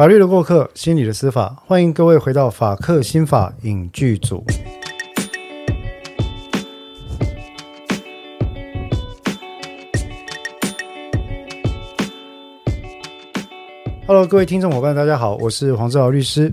法律的过客，心理的司法，欢迎各位回到法客心法影剧组。Hello，各位听众伙伴，大家好，我是黄志豪律师。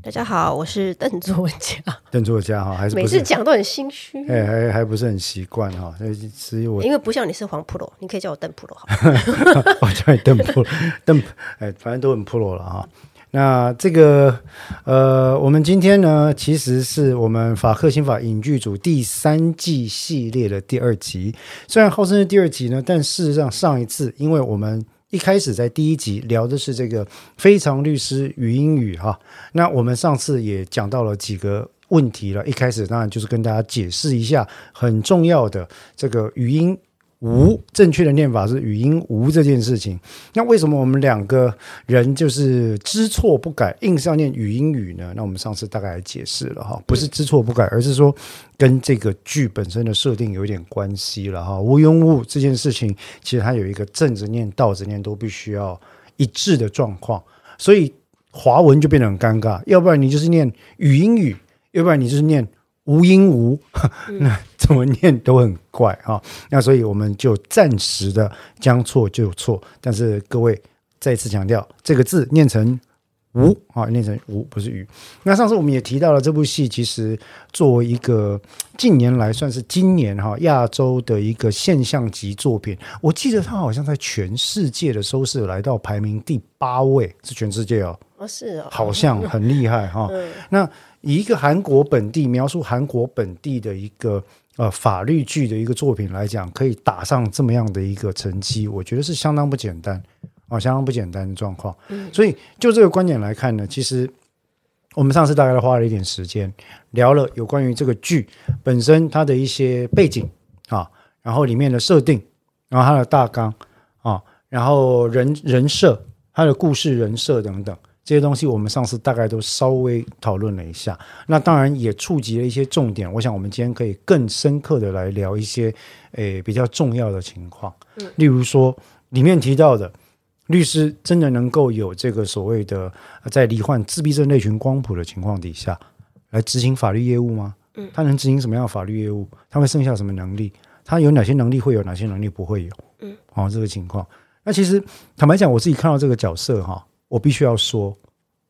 大家好，我是邓作家。邓作家哈，还是每次讲都很心虚，哎，还还不是很习惯哈。所以我因为不像你是黄 pro，你可以叫我邓 pro 好。我叫你邓 pro，邓哎，反正都很 pro 了哈。那这个呃，我们今天呢，其实是我们法克新法影剧组第三季系列的第二集。虽然号称是第二集呢，但事实上上一次，因为我们一开始在第一集聊的是这个非常律师语音语哈，那我们上次也讲到了几个问题了。一开始当然就是跟大家解释一下很重要的这个语音无正确的念法是语音无这件事情。那为什么我们两个人就是知错不改，硬是要念语音语呢？那我们上次大概解释了哈，不是知错不改，而是说跟这个剧本身的设定有一点关系了哈。无庸误这件事情，其实它有一个正着念、倒着念都必须要一致的状况，所以华文就变得很尴尬。要不然你就是念语音语，要不然你就是念。无音无，那怎么念都很怪啊。那所以我们就暂时的将错就错，但是各位再次强调，这个字念成无啊，念成无不是鱼。那上次我们也提到了这部戏，其实作为一个近年来算是今年哈亚洲的一个现象级作品，我记得它好像在全世界的收视来到排名第八位，是全世界哦，哦是，好像很厉害哈。那以一个韩国本地描述韩国本地的一个呃法律剧的一个作品来讲，可以打上这么样的一个成绩，我觉得是相当不简单啊，相当不简单的状况。所以就这个观点来看呢，其实我们上次大概花了一点时间聊了有关于这个剧本身它的一些背景啊，然后里面的设定，然后它的大纲啊，然后人人设、它的故事人设等等。这些东西我们上次大概都稍微讨论了一下，那当然也触及了一些重点。我想我们今天可以更深刻的来聊一些诶比较重要的情况，嗯，例如说里面提到的律师真的能够有这个所谓的在罹患自闭症类群光谱的情况底下来执行法律业务吗？嗯，他能执行什么样的法律业务？他会剩下什么能力？他有哪些能力会有哪些能力不会有？嗯，哦，这个情况。那其实坦白讲，我自己看到这个角色哈。我必须要说，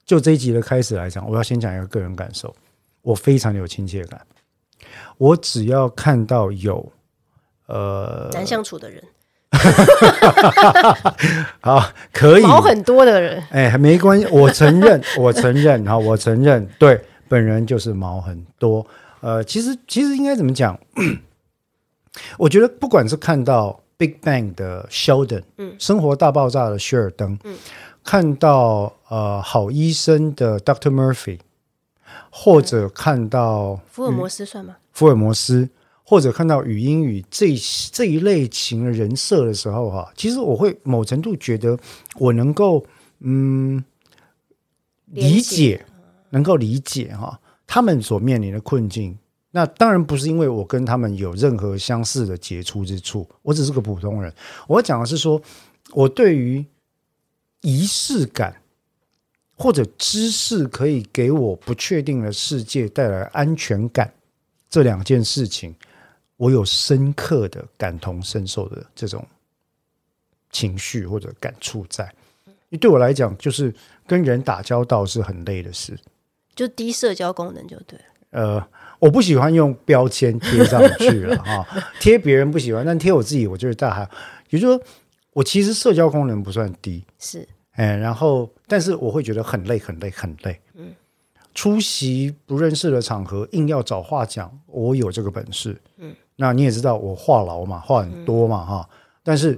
就这一集的开始来讲，我要先讲一个个人感受，我非常的有亲切感。我只要看到有呃难相处的人，好可以毛很多的人，哎，没关系，我承认，我承认，好，我承认，对，本人就是毛很多。呃，其实其实应该怎么讲？我觉得不管是看到《Big Bang》的 Sheldon，嗯，生活大爆炸的希尔登，嗯。看到呃好医生的 Doctor Murphy，或者看到福尔摩斯算吗？福尔摩斯，或者看到语音语这这一类型的人设的时候，哈，其实我会某程度觉得我能够嗯理解，能够理解哈他们所面临的困境。那当然不是因为我跟他们有任何相似的杰出之处，我只是个普通人。我讲的是说，我对于。仪式感，或者知识可以给我不确定的世界带来安全感，这两件事情，我有深刻的感同身受的这种情绪或者感触在。你对我来讲，就是跟人打交道是很累的事，就低社交功能就对。呃，我不喜欢用标签贴上去了哈，贴别人不喜欢，但贴我自己，我就是大喊，也就是说。我其实社交功能不算低，是，哎，然后，但是我会觉得很累，很累，很累。嗯，出席不认识的场合，硬要找话讲，我有这个本事。嗯，那你也知道我话痨嘛，话很多嘛，哈。但是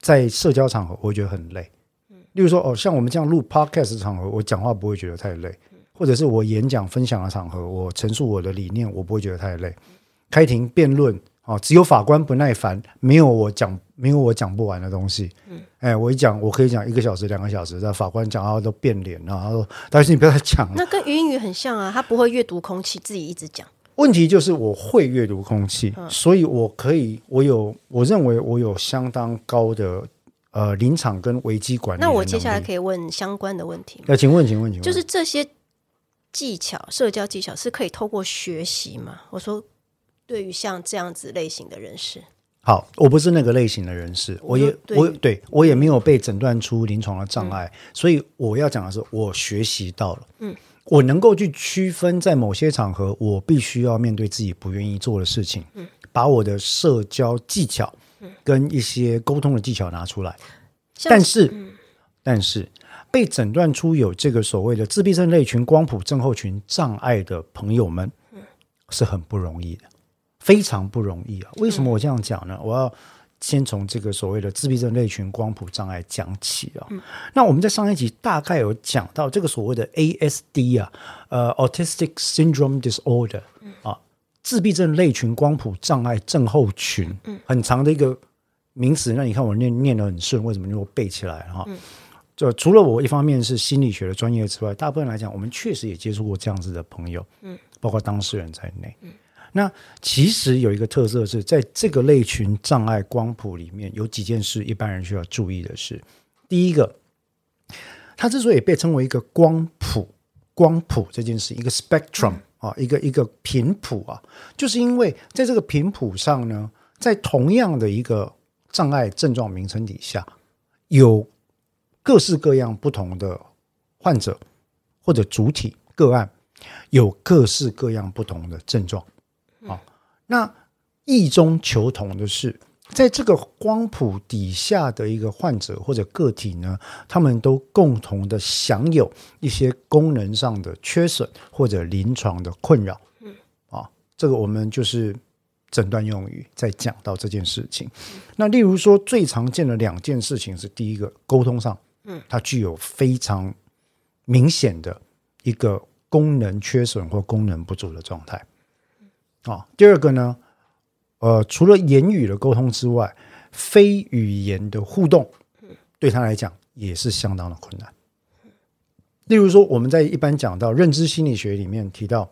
在社交场合，我会觉得很累。嗯，例如说，哦，像我们这样录 podcast 场合，我讲话不会觉得太累；或者是我演讲分享的场合，我陈述我的理念，我不会觉得太累。开庭辩论。哦，只有法官不耐烦，没有我讲，没有我讲不完的东西。嗯，哎，我一讲，我可以讲一个小时、两个小时，但法官讲话都变脸了。他说：“但是你不要再讲了。”那跟语音语很像啊，他不会阅读空气，自己一直讲。问题就是我会阅读空气，所以我可以，我有，我认为我有相当高的呃临场跟危机管理那。我接下来可以问相关的问题吗？呃，请问，请问，请问，就是这些技巧、社交技巧是可以透过学习吗？我说，对于像这样子类型的人士，好，我不是那个类型的人士，我也我对我也没有被诊断出临床的障碍，所以我要讲的是，我学习到了，嗯，我能够去区分在某些场合，我必须要面对自己不愿意做的事情，嗯，把我的社交技巧跟一些沟通的技巧拿出来，像但是，但是被诊断出有这个所谓的自闭症类群光谱症候群障碍的朋友们，是很不容易的，非常不容易啊！为什么我这样讲呢？我要先从这个所谓的自闭症类群光谱障碍讲起啊。那我们在上一集大概有讲到这个所谓的 ASD 啊，呃，Autistic Syndrome Disorder 啊，自闭症类群光谱障碍症候群，很长的一个名词。那你看我念念得很顺，为什么就背起来了哈？就除了我一方面是心理学的专业之外，大部分来讲，我们确实也接触过这样子的朋友，嗯，包括当事人在内。那其实有一个特色是在这个类群障碍光谱里面，有几件事一般人需要注意的是，第一个，它之所以被称为一个光谱，光谱这件事，一个 spectrum 啊，一个一个频谱啊，就是因为在这个频谱上呢，在同样的一个障碍症状名称底下，有各式各样不同的患者或者主体个案，有各式各样不同的症状。啊，那异中求同的是，在这个光谱底下的一个患者或者个体呢，他们都共同的享有一些功能上的缺损或者临床的困扰。嗯，啊，这个我们就是诊断用语，在讲到这件事情。那例如说，最常见的两件事情是：第一个，沟通上，嗯，它具有非常明显的一个功能缺损或功能不足的状态。啊，第二个呢，呃，除了言语的沟通之外，非语言的互动，对他来讲也是相当的困难。例如说，我们在一般讲到认知心理学里面提到，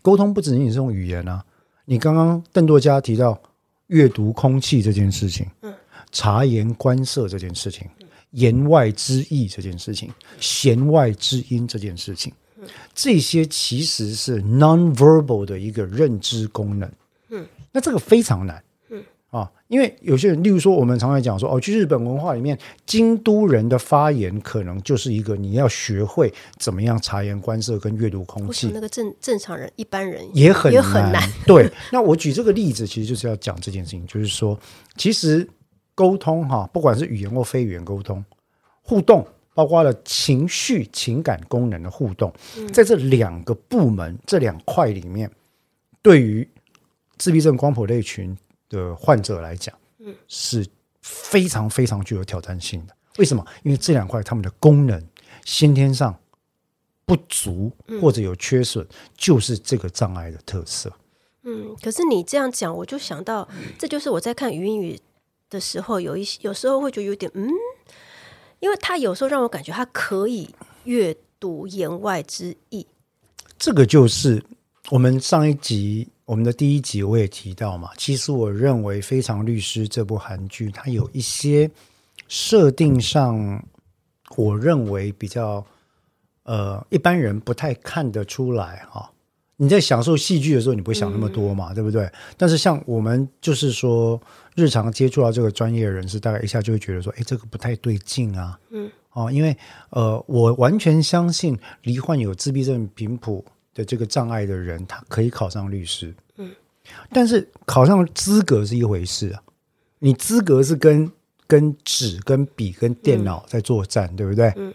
沟通不仅仅是用语言啊，你刚刚邓作家提到阅读空气这件事情，察言观色这件事情，言外之意这件事情，弦外之音这件事情。这些其实是 non-verbal 的一个认知功能。嗯，那这个非常难。嗯啊，因为有些人，例如说，我们常常讲说，哦，去日本文化里面，京都人的发言可能就是一个你要学会怎么样察言观色跟阅读空气，那个正正常人、一般人也很也很难？对，那我举这个例子，其实就是要讲这件事情，就是说，其实沟通哈，不管是语言或非语言沟通，互动。包括了情绪、情感功能的互动，在这两个部门、这两块里面，对于自闭症光谱类群的患者来讲，嗯，是非常非常具有挑战性的。为什么？因为这两块他们的功能先天上不足或者有缺损，就是这个障碍的特色。嗯，可是你这样讲，我就想到，这就是我在看语音语的时候，有一些有时候会觉得有点嗯。因为他有时候让我感觉他可以阅读言外之意，这个就是我们上一集我们的第一集我也提到嘛。其实我认为《非常律师》这部韩剧，它有一些设定上，我认为比较呃一般人不太看得出来哈。你在享受戏剧的时候，你不会想那么多嘛，对不对？但是像我们就是说，日常接触到这个专业人士，大概一下就会觉得说，哎，这个不太对劲啊。嗯，哦，因为呃，我完全相信罹患有自闭症频谱的这个障碍的人，他可以考上律师。嗯，但是考上资格是一回事啊，你资格是跟跟纸、跟笔、跟电脑在作战，对不对？嗯。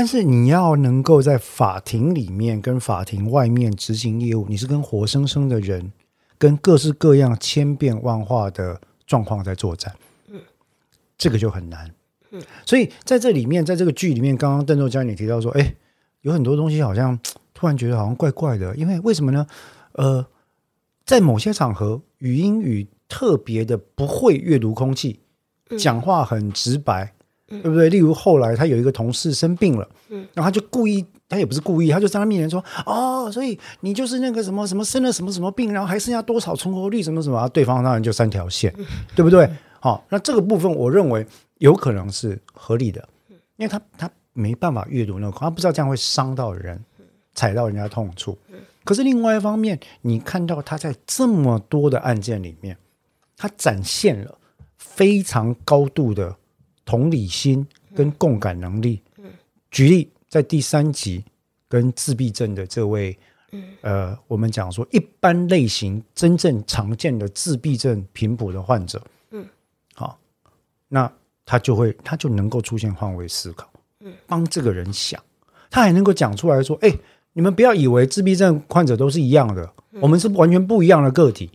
但是你要能够在法庭里面跟法庭外面执行业务，你是跟活生生的人，跟各式各样千变万化的状况在作战，嗯，这个就很难，嗯，所以在这里面，在这个剧里面，刚刚邓作家你提到说，哎，有很多东西好像突然觉得好像怪怪的，因为为什么呢？呃，在某些场合，语音语特别的不会阅读空气，讲话很直白。对不对？例如后来他有一个同事生病了，嗯，然后他就故意，他也不是故意，他就在他面前说：“哦，所以你就是那个什么什么生了什么什么病，然后还剩下多少存活率什么什么。”对方当然就三条线，对不对？好，那这个部分我认为有可能是合理的，因为他他没办法阅读那个，他不知道这样会伤到人，踩到人家痛处。可是另外一方面，你看到他在这么多的案件里面，他展现了非常高度的同理心跟共感能力。举例在第三集跟自闭症的这位。呃，我们讲说一般类型真正常见的自闭症频谱的患者，嗯，好，那他就会他就能够出现换位思考，嗯，帮这个人想，他还能够讲出来说，哎，你们不要以为自闭症患者都是一样的，我们是完全不一样的个体，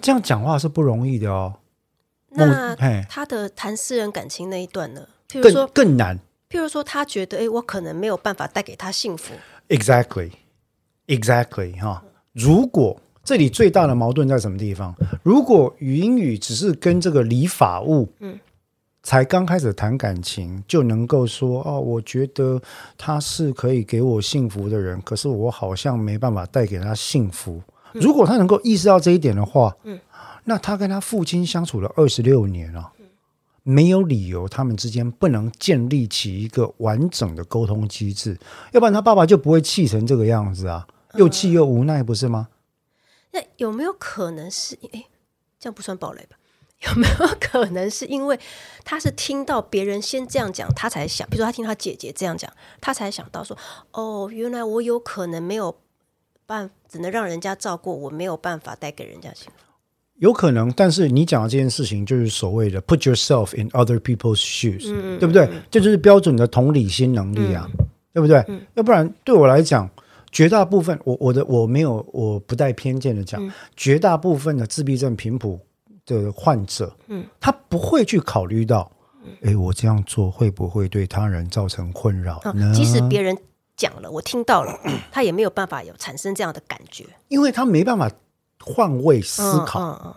这样讲话是不容易的哦。那他的谈私人感情那一段呢？譬如说更难譬如说他觉得，哎，我可能没有办法带给他幸福。，exactly。Exactly 哈，如果这里最大的矛盾在什么地方？如果语音语只是跟这个理法物，嗯，才刚开始谈感情，就能够说哦，我觉得他是可以给我幸福的人，可是我好像没办法带给他幸福。如果他能够意识到这一点的话，嗯，那他跟他父亲相处了二十六年了，没有理由他们之间不能建立起一个完整的沟通机制，要不然他爸爸就不会气成这个样子啊。又气又无奈，不是吗？那有没有可能是？哎，这样不算暴雷吧？有没有可能是因为他是听到别人先这样讲，他才想，比如说他听他姐姐这样讲，他才想到说，哦，原来我有可能没有办，只能让人家照顾，我没有办法带给人家幸福。有可能，但是你讲的这件事情就是所谓的 “put yourself in other people's shoes”，、对不对？这就是标准的同理心能力啊，对不对？要不然对我来讲。绝大部分，我我的我没有，我不带偏见的讲，绝大部分的自闭症频谱的患者，嗯，他不会去考虑到，哎，我这样做会不会对他人造成困扰呢？即使别人讲了，我听到了，他也没有办法有产生这样的感觉，因为他没办法换位思考。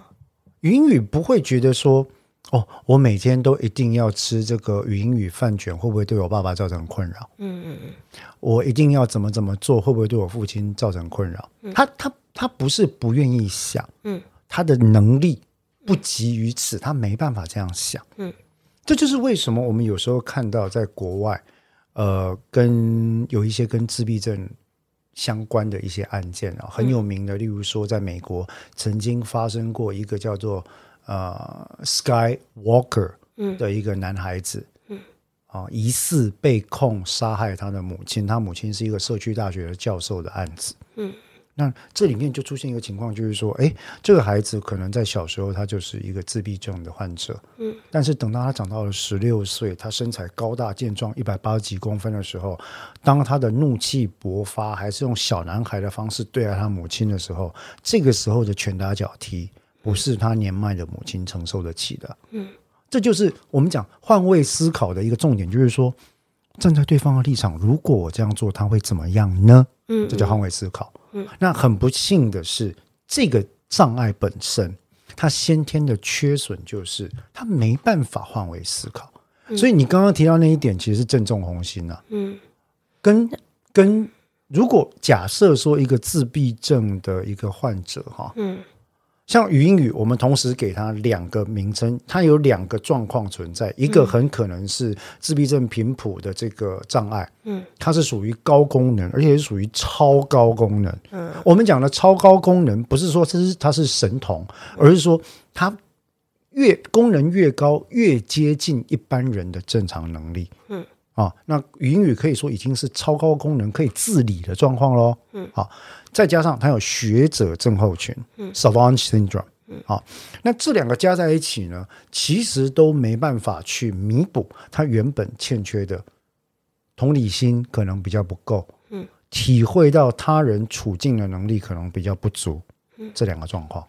语音语不会觉得说。哦，我每天都一定要吃这个云雨饭卷，会不会对我爸爸造成困扰？嗯嗯嗯。我一定要怎么怎么做，会不会对我父亲造成困扰？他他他不是不愿意想，嗯，他的能力不及于此，他没办法这样想。嗯，这就是为什么我们有时候看到在国外，呃，跟有一些跟自闭症相关的一些案件啊，很有名的，例如说，在美国曾经发生过一个叫做。呃，Sky Walker 的一个男孩子，嗯，啊，疑似被控杀害他的母亲，他母亲是一个社区大学的教授的案子，嗯，那这里面就出现一个情况，就是说，哎，这个孩子可能在小时候他就是一个自闭症的患者，嗯，但是等到他长到了十六岁，他身材高大健壮，一百八十几公分的时候，当他的怒气勃发，还是用小男孩的方式对待他母亲的时候，这个时候的拳打脚踢。不是他年迈的母亲承受得起的。嗯，这就是我们讲换位思考的一个重点，就是说站在对方的立场，如果我这样做，他会怎么样呢？嗯，这叫换位思考。嗯，那很不幸的是，这个障碍本身，它先天的缺损就是他没办法换位思考。所以你刚刚提到那一点，其实是正中红心啊。嗯，跟跟如果假设说一个自闭症的一个患者哈，嗯。像语音语，我们同时给它两个名称，它有两个状况存在，一个很可能是自闭症频谱的这个障碍，嗯，它是属于高功能，而且是属于超高功能。嗯，我们讲的超高功能，不是说这是它是神童，而是说它越功能越高，越接近一般人的正常能力。嗯，啊，那语音语可以说已经是超高功能，可以自理的状况喽。嗯，好。再加上他有学者症候群嗯，savant syndrome，嗯好，那这两个加在一起呢，其实都没办法去弥补他原本欠缺的同理心，可能比较不够，嗯，体会到他人处境的能力可能比较不足，这两个状况。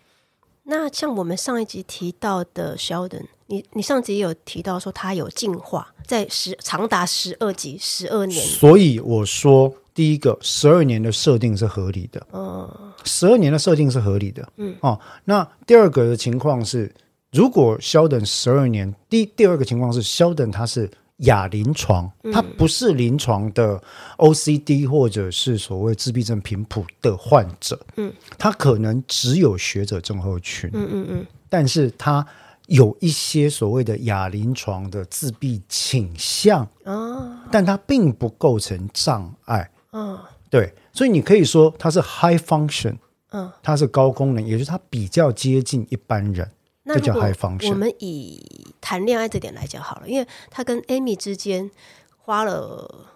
那像我们上一集提到的 Sheldon，你你上集也有提到说他有进化，在十长达十二集十二年，所以我说。第一个十二年的设定是合理的，嗯，十二年的设定是合理的，嗯哦。那第二个的情况是，如果 Sheldon 十二年，第第二个情况是 Sheldon 他是亚临床，它不是临床的 OCD 或者是所谓自闭症频谱的患者，嗯，他可能只有学者症候群，嗯嗯嗯，但是他有一些所谓的亚临床的自闭倾向，哦，但它并不构成障碍。嗯对，所以你可以说它是 high function，嗯，它是高功能，也就是它比较接近一般人。那如果我们以谈恋爱这点来讲好了，因为他跟 Amy 之间花了，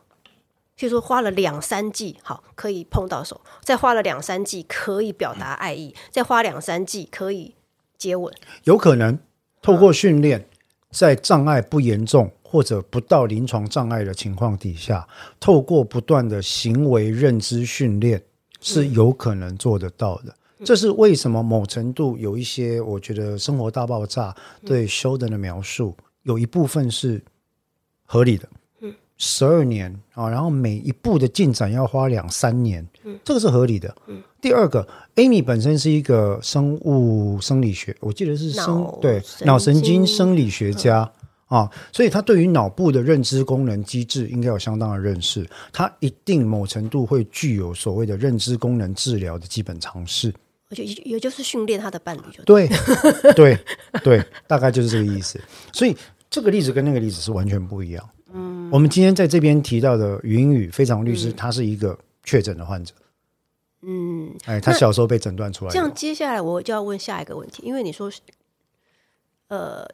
譬如说花了两三季，好可以碰到手，再花了两三季可以表达爱意，再花两三季可以接吻，有可能透过训练，在障碍不严重或者不到临床障碍的情况底下，透过不断的行为认知训练是有可能做得到的。这是为什么某程度有一些，我觉得《生活大爆炸》对 Sheldon 的描述有一部分是合理的。十二年啊，然后每一步的进展要花两三年，嗯这个是合理的。第二个，Amy 本身是一个生物生理学，我记得是生脑对神脑神经经生理学家。啊，所以他对于脑部的认知功能机制应该有相当的认识，他一定某程度会具有所谓的认知功能治疗的基本常识。而且也就是训练他的伴侣就对。对，对，对，大概就是这个意思。所以这个例子跟那个例子是完全不一样。嗯，我们今天在这边提到的云雨非常律师，他是一个确诊的患者。嗯，哎，他小时候被诊断出来。这样接下来我就要问下一个问题，因为你说，呃，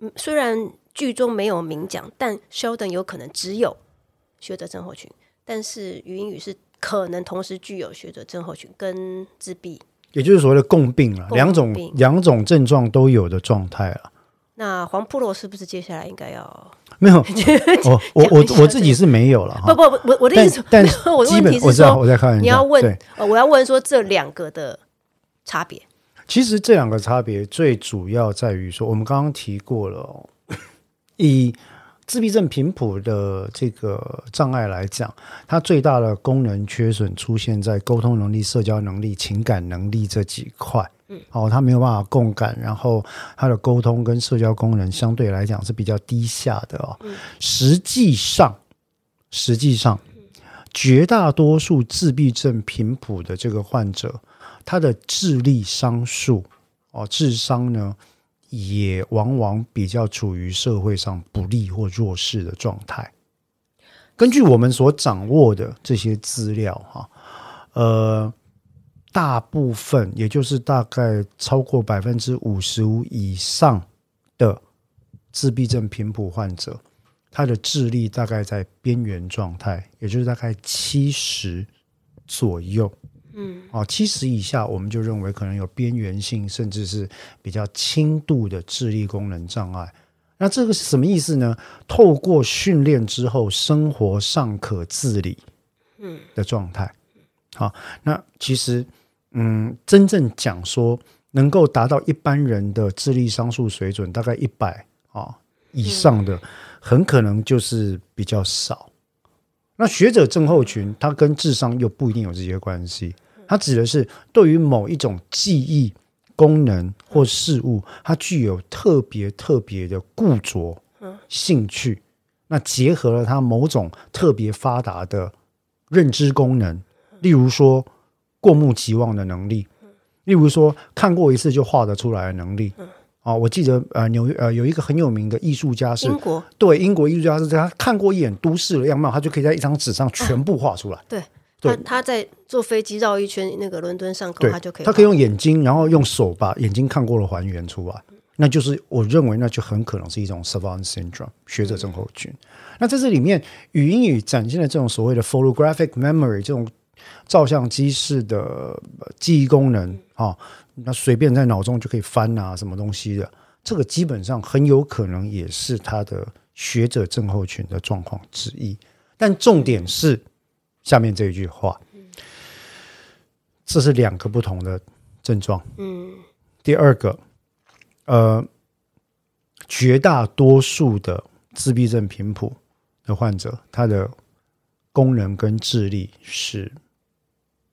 嗯虽然剧中没有明讲，但 Sheldon 有可能只有学者症候群，但是云雨是可能同时具有学者症候群跟自闭。也就是所谓的共病了，两种两种症状都有的状态了。那黄普罗是不是接下来应该要？没有，我我我我自己是没有了哈。不不不，我我的意思，但 没有我的基问题是本我知道说，我在开玩笑。你要问，呃，我要问说这两个的差别。其实这两个差别最主要在于说，我们刚刚提过了、哦，以自闭症频谱的这个障碍来讲，它最大的功能缺损出现在沟通能力、社交能力、情感能力这几块。嗯，哦，他没有办法共感，然后他的沟通跟社交功能相对来讲是比较低下的哦。实际上，实际上，绝大多数自闭症频谱的这个患者，他的智力商数哦，智商呢，也往往比较处于社会上不利或弱势的状态。根据我们所掌握的这些资料，哈，呃，大部分也就是大概超过百分之五十五以上的自闭症频谱患者，他的智力大概在边缘状态，也就是大概七十左右。嗯，哦，七十以下我们就认为可能有边缘性，甚至是比较轻度的智力功能障碍。那这个是什么意思呢？透过训练之后，生活尚可自理，嗯的状态。好，那其实，嗯，真正讲说能够达到一般人的智力商数水准，大概一百啊以上的，很可能就是比较少。那学者症候群，它跟智商又不一定有直接关系，它指的是对于某一种记忆功能或事物，它具有特别特别的固着兴趣，那结合了它某种特别发达的认知功能，例如说过目即忘的能力，例如说看过一次就画得出来的能力。啊，我记得呃纽约呃有一个很有名的艺术家是英国对英国艺术家是他看过一眼都市的样貌，他就可以在一张纸上全部画出来。对，对他他在坐飞机绕一圈那个伦敦上空，他就可以，他可以用眼睛，然后用手把眼睛看过的还原出来。那就是我认为那就很可能是一种 savant syndrome 学者症候群。那在这里面，语音语展现的这种所谓的 photographic memory 这种照相机式的呃记忆功能啊，那随便在脑中就可以翻啊什么东西的，这个基本上很有可能也是他的学者症候群的状况之一。但重点是下面这一句话，这是两个不同的症状。嗯第二个，呃，绝大多数的自闭症频谱的患者，他的功能跟智力是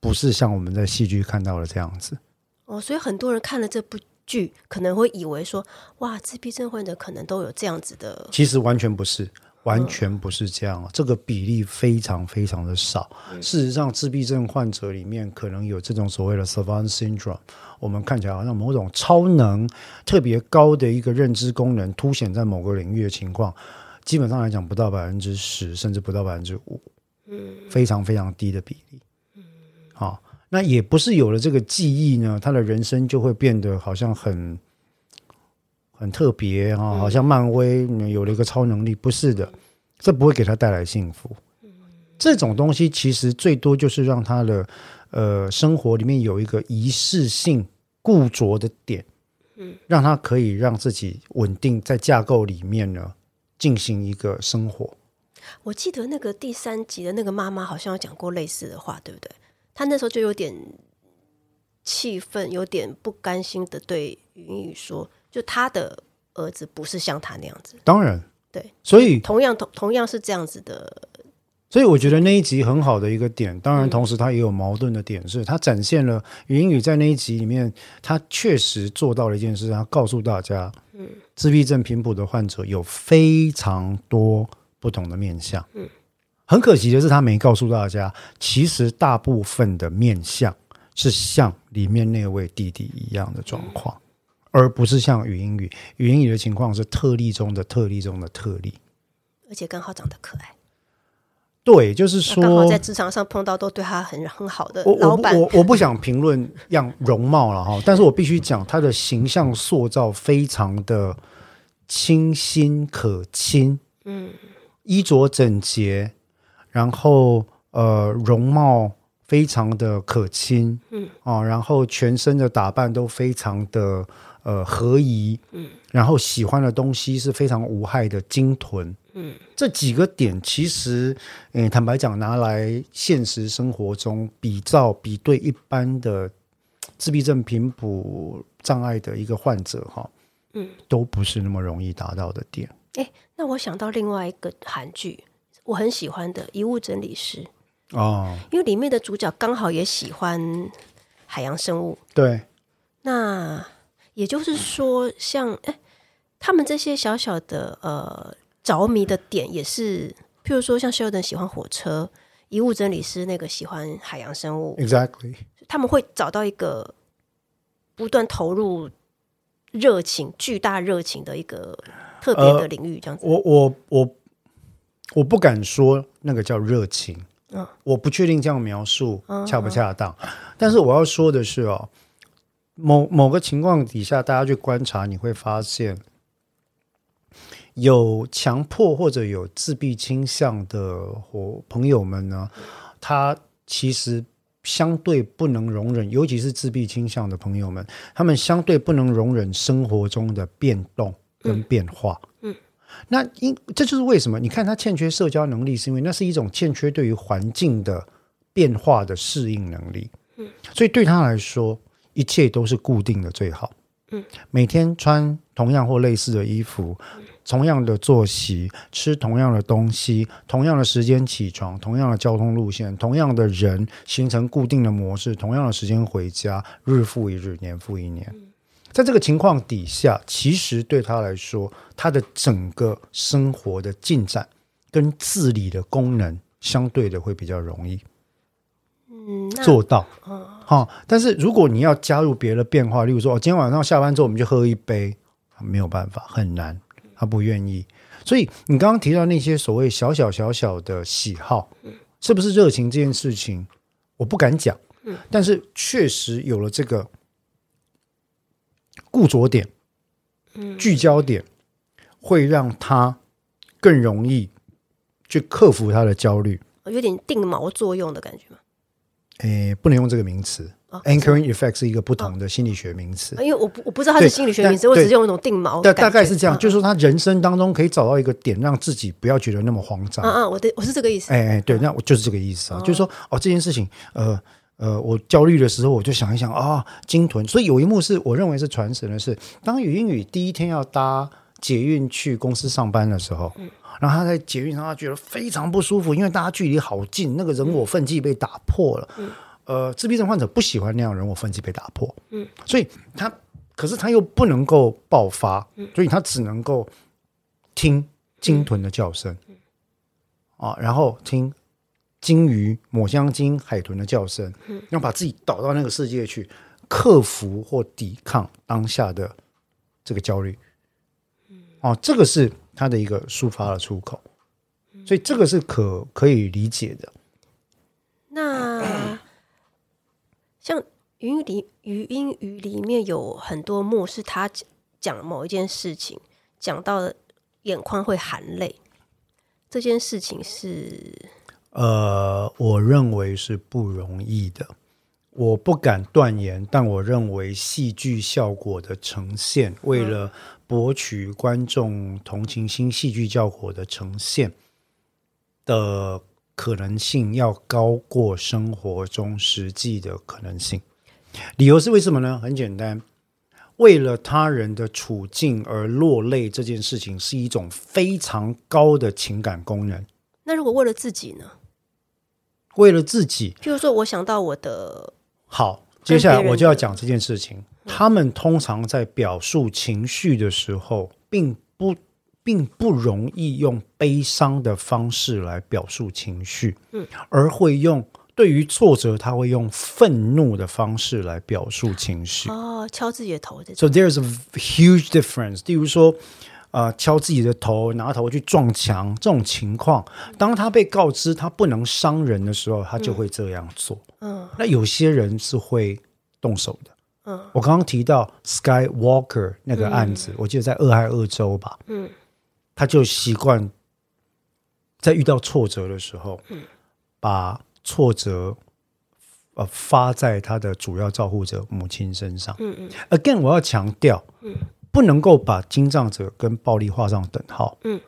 不是像我们在戏剧看到的这样子？哦，所以很多人看了这部剧，可能会以为说，哇，自闭症患者可能都有这样子的，其实完全不是。完全不是这样，这个比例非常非常的少。事实上，自闭症患者里面可能有这种所谓的 savant syndrome，我们看起来好像某种超能特别高的一个认知功能凸显在某个领域的情况，基本上来讲不到百分之十，甚至不到百分之五，嗯，非常非常低的比例。嗯，好，那也不是有了这个记忆呢，他的人生就会变得好像很。很特别哈，好像漫威有了一个超能力，不是的，这不会给他带来幸福。这种东西其实最多就是让他的呃生活里面有一个仪式性固着的点，嗯，让他可以让自己稳定在架构里面呢进行一个生活。我记得那个第三集的那个妈妈好像有讲过类似的话，对不对？她那时候就有点气愤，有点不甘心的对云雨说。就他的儿子不是像他那样子，当然。对，所以同样同同样是这样子的，所以我觉得那一集很好的一个点，当然同时他也有矛盾的点，是他展现了云雨在那一集里面，他确实做到了一件事，他告诉大家，嗯，自闭症频谱的患者有非常多不同的面相，嗯，很可惜的是他没告诉大家，其实大部分的面相是像里面那位弟弟一样的状况。而不是像语音语，语音语的情况是特例中的特例中的特例，而且刚好长得可爱。对，就是说，刚好在职场上碰到都对他很很好的老板。我我不想评论样容貌了哈，但是我必须讲他的形象塑造非常的清新可亲，嗯，衣着整洁，然后呃容貌非常的可亲，嗯啊，然后全身的打扮都非常的。呃，合宜，嗯，然后喜欢的东西是非常无害的鲸豚，嗯，这几个点其实，嗯，坦白讲，拿来现实生活中比照比对一般的自闭症频谱障碍的一个患者，哈，嗯，都不是那么容易达到的点。哎，那我想到另外一个韩剧，我很喜欢的《遗物整理师》哦，因为里面的主角刚好也喜欢海洋生物，对，那。也就是说，像哎，他们这些小小的呃着迷的点，也是譬如说，像休顿喜欢火车，遗物整理师那个喜欢海洋生物，exactly，他们会找到一个不断投入热情、巨大热情的一个特别的领域，这样子。我我我我不敢说那个叫热情，嗯，我不确定这样描述恰不恰当，但是我要说的是哦。某某个情况底下，大家去观察，你会发现，有强迫或者有自闭倾向的伙朋友们呢，他其实相对不能容忍，尤其是自闭倾向的朋友们，他们相对不能容忍生活中的变动跟变化。嗯，那因这就是为什么你看他欠缺社交能力，是因为那是一种欠缺对于环境的变化的适应能力。嗯，所以对他来说。一切都是固定的最好。嗯，每天穿同样或类似的衣服，同样的作息，吃同样的东西，同样的时间起床，同样的交通路线，同样的人形成固定的模式，同样的时间回家，日复一日，年复一年。在这个情况底下，其实对他来说，他的整个生活的进展跟自理的功能，相对的会比较容易。嗯，做到。好，但是如果你要加入别的变化，例如说，哦，今天晚上下班之后我们就喝一杯，没有办法，很难，他不愿意。所以你刚刚提到那些所谓小小小小的喜好，是不是热情这件事情，我不敢讲。嗯，但是确实有了这个固着点，嗯，聚焦点，会让他更容易去克服他的焦虑，有点定锚作用的感觉吗？诶，不能用这个名词。Anchoring effect 是一个不同的心理学名词。因为我不我不知道它是心理学名词，我只是用一种定锚。大大概是这样，就是说他人生当中可以找到一个点，让自己不要觉得那么慌张。嗯嗯，我的我是这个意思。哎哎，对，那我就是这个意思啊，就是说哦，这件事情，呃呃，我焦虑的时候，我就想一想啊，鲸豚。所以有一幕是我认为是传神的是，当语英语第一天要搭捷运去公司上班的时候。然后他在捷运上，他觉得非常不舒服，因为大家距离好近，那个人我分际被打破了。嗯，呃，自闭症患者不喜欢那样人我分际被打破。嗯，所以他可是他又不能够爆发，所以他只能够听鲸豚的叫声。嗯，啊，然后听鲸鱼、抹香鲸、海豚的叫声，要把自己导到那个世界去，克服或抵抗当下的这个焦虑。哦，这个是他的一个抒发的出口，所以这个是可可以理解的。那 像语音里语音语里面有很多幕是他讲讲某一件事情，讲到了眼眶会含泪，这件事情是呃，我认为是不容易的。我不敢断言，但我认为戏剧效果的呈现，为了博取观众同情心，戏剧效果的呈现的可能性要高过生活中实际的可能性。理由是为什么呢？很简单，为了他人的处境而落泪这件事情是一种非常高的情感功能。那如果为了自己呢？为了自己，譬如说，我想到我的好，接下来我就要讲这件事情。他们通常在表述情绪的时候，并不并不容易用悲伤的方式来表述情绪，嗯，而会用对于挫折，他会用愤怒的方式来表述情绪。哦，敲自己的头这种。So there's a huge difference。例如说，呃，敲自己的头，拿头去撞墙这种情况，当他被告知他不能伤人的时候，他就会这样做。嗯。那有些人是会动手的。嗯。我刚刚提到 Skywalker 那个案子，我记得在俄亥俄州吧，嗯。他就习惯在遇到挫折的时候，把挫折呃发在他的主要照护者母亲身上。嗯嗯。Again，我要强调，不能够把金藏者跟暴力画上等号。嗯，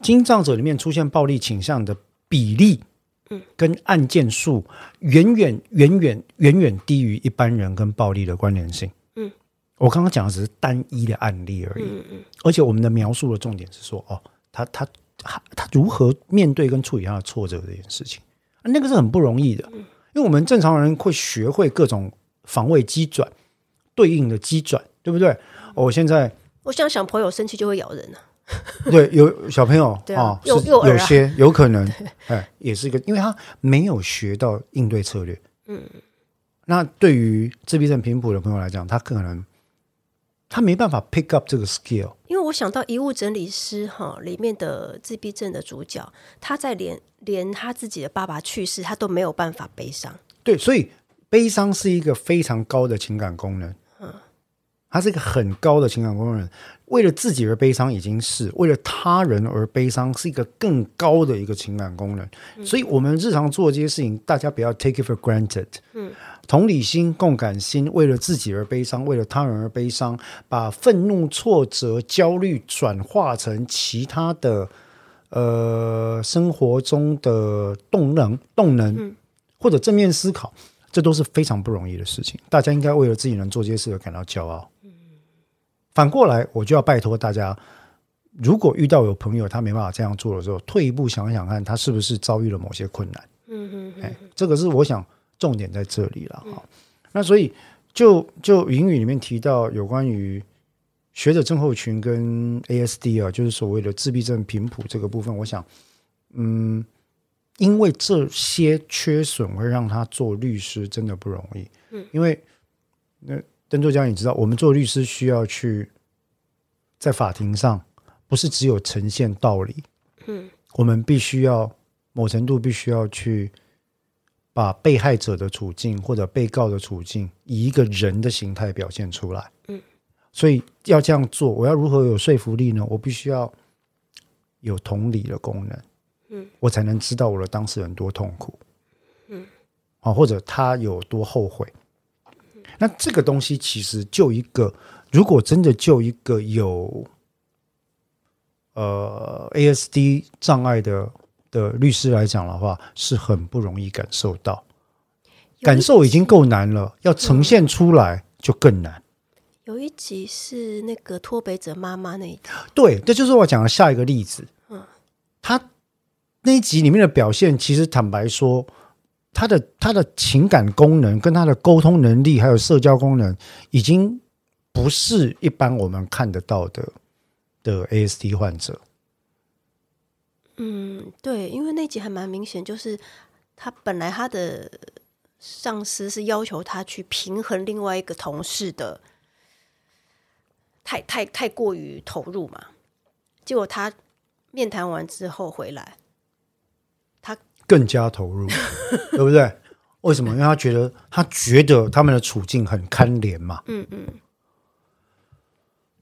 金藏者里面出现暴力倾向的比例，嗯，跟案件数远远远远远远低于一般人跟暴力的关联性。嗯，我刚刚讲的只是单一的案例而已，嗯嗯。而且我们的描述的重点是说，哦，他他他他如何面对跟处理他的挫折这件事情，那个是很不容易的，因为我们正常人会学会各种防卫机转，对应的机转，对不对？我现在我想小朋友生气就会咬人啊。对有小朋友 对啊啊，是幼幼儿啊有些有可能，哎，也是一个，因为他没有学到应对策略。嗯，那对于自闭症频谱的朋友来讲，他可能他没办法 pick up 这个 skill。因为我想到《遗物整理师》哈里面的自闭症的主角，他在连连他自己的爸爸去世，他都没有办法悲伤。对，所以悲伤是一个非常高的情感功能。嗯，它是一个很高的情感功能。为了自己而悲伤已经是，为了他人而悲伤是一个更高的一个情感功能。所以，我们日常做这些事情，大家不要 take it for granted。嗯，同理心、共感心，为了自己而悲伤，为了他人而悲伤，把愤怒、挫折、焦虑转化成其他的呃生活中的动能、动能。或者正面思考，这都是非常不容易的事情。大家应该为了自己能做这些事而感到骄傲。反过来，我就要拜托大家，如果遇到有朋友他没办法这样做的时候，退一步想想看，他是不是遭遇了某些困难？嗯嗯嗯哎，这个是我想重点在这里了哈。那所以就就英语里面提到有关于学者症候群跟 ASD 啊，就是所谓的自闭症频谱这个部分，我想，嗯，因为这些缺损会让他做律师真的不容易。嗯，因为那邓作家，你知道，我们做律师需要去在法庭上，不是只有呈现道理，嗯，我们必须要某程度必须要去把被害者的处境或者被告的处境以一个人的形态表现出来。嗯，所以要这样做，我要如何有说服力呢？我必须要有同理的功能。嗯，我才能知道我的当事人多痛苦。嗯，啊，或者他有多后悔。那这个东西其实就一个，如果真的就一个有呃 ASD 障碍的的律师来讲的话，是很不容易感受到，感受已经够难了，要呈现出来就更难。有一集是那个脱北者妈妈那一集，对，这就是我讲的下一个例子。嗯，他那一集里面的表现，其实坦白说，他的他的情感功能、跟他的沟通能力，还有社交功能，已经不是一般我们看得到的的 ASD 患者。嗯，对，因为那集还蛮明显，就是他本来他的上司是要求他去平衡另外一个同事的太太太过于投入嘛，结果他面谈完之后回来，更加投入，对不对？为什么？因为他觉得他觉得他们的处境很堪怜嘛，嗯嗯，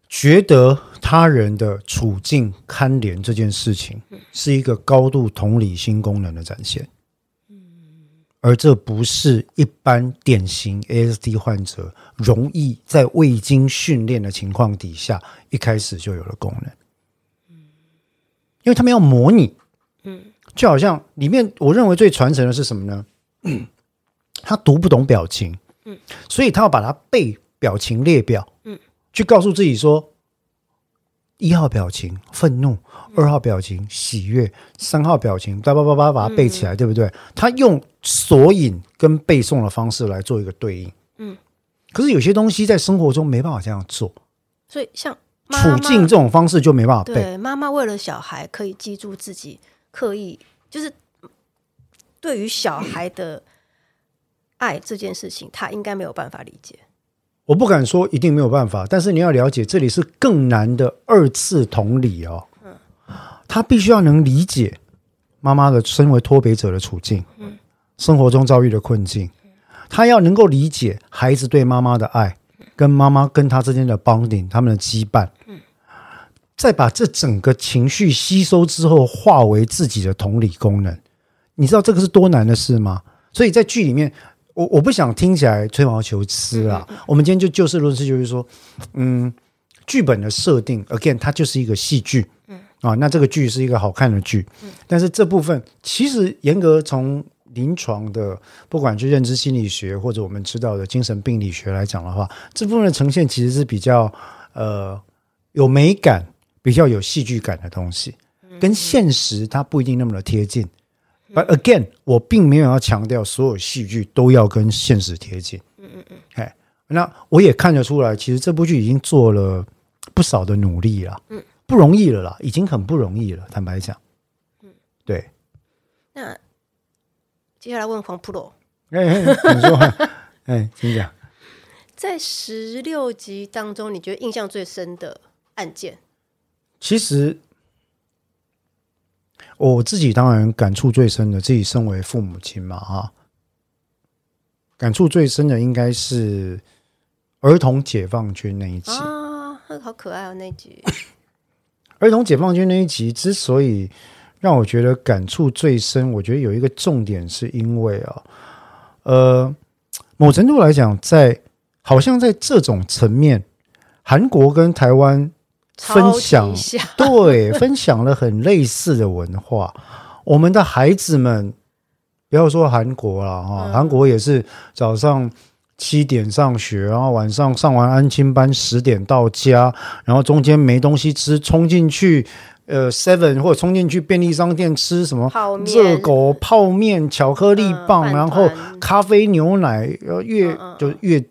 觉得他人的处境堪怜这件事情是一个高度同理心功能的展现，而这不是一般典型 ASD 患者容易在未经训练的情况底下一开始就有了功能，因为他们要模拟，嗯，就好像里面我认为最传承的是什么呢？他读不懂表情，嗯，所以他要把它背表情列表，嗯，去告诉自己说，一号表情愤怒，二号表情喜悦，三号表情叭叭叭叭把它背起来，对不对？他用索引跟背诵的方式来做一个对应，嗯。可是有些东西在生活中没办法这样做，所以像处境这种方式就没办法背。对妈妈为了小孩可以记住自己，刻意就是对于小孩的爱这件事情，他应该没有办法理解。我不敢说一定没有办法，但是你要了解，这里是更难的二次同理哦。他必须要能理解妈妈的身为脱北者的处境，生活中遭遇的困境，他要能够理解孩子对妈妈的爱，跟妈妈跟他之间的 bonding，他们的羁绊，再把这整个情绪吸收之后，化为自己的同理功能。你知道这个是多难的事吗？所以在剧里面，我我不想听起来吹毛求疵啊。我们今天就就事论事，就是说，嗯，剧本的设定，again，它就是一个戏剧，嗯啊，那这个剧是一个好看的剧，嗯但是这部分其实严格从临床的，不管是认知心理学或者我们知道的精神病理学来讲的话，这部分的呈现其实是比较呃有美感、比较有戏剧感的东西，跟现实它不一定那么的贴近。But again，我并没有要强调所有戏剧都要跟现实贴近。嗯嗯嗯。哎，那我也看得出来，其实这部剧已经做了不少的努力了。嗯，不容易了啦，已经很不容易了。坦白讲，嗯，对。那接下来问黄普罗，哎哎，你说，哎，请讲。在十六集当中，你觉得印象最深的案件？其实我自己当然感触最深的，自己身为父母亲嘛，哈，感触最深的应该是儿童解放军那一集。啊，好可爱哦，那一集。儿童解放军那一集之所以让我觉得感触最深，我觉得有一个重点，是因为啊，呃，某程度来讲，在好像在这种层面，韩国跟台湾分享 对分享了很类似的文化。我们的孩子们，不要说韩国了哈，嗯韩国也是早上七点上学，然后晚上上完安亲班十点到家，然后中间没东西吃，冲进去呃 Seven 或者冲进去便利商店吃什么热狗、泡面、巧克力棒，嗯然后咖啡、牛奶，然后越嗯嗯就越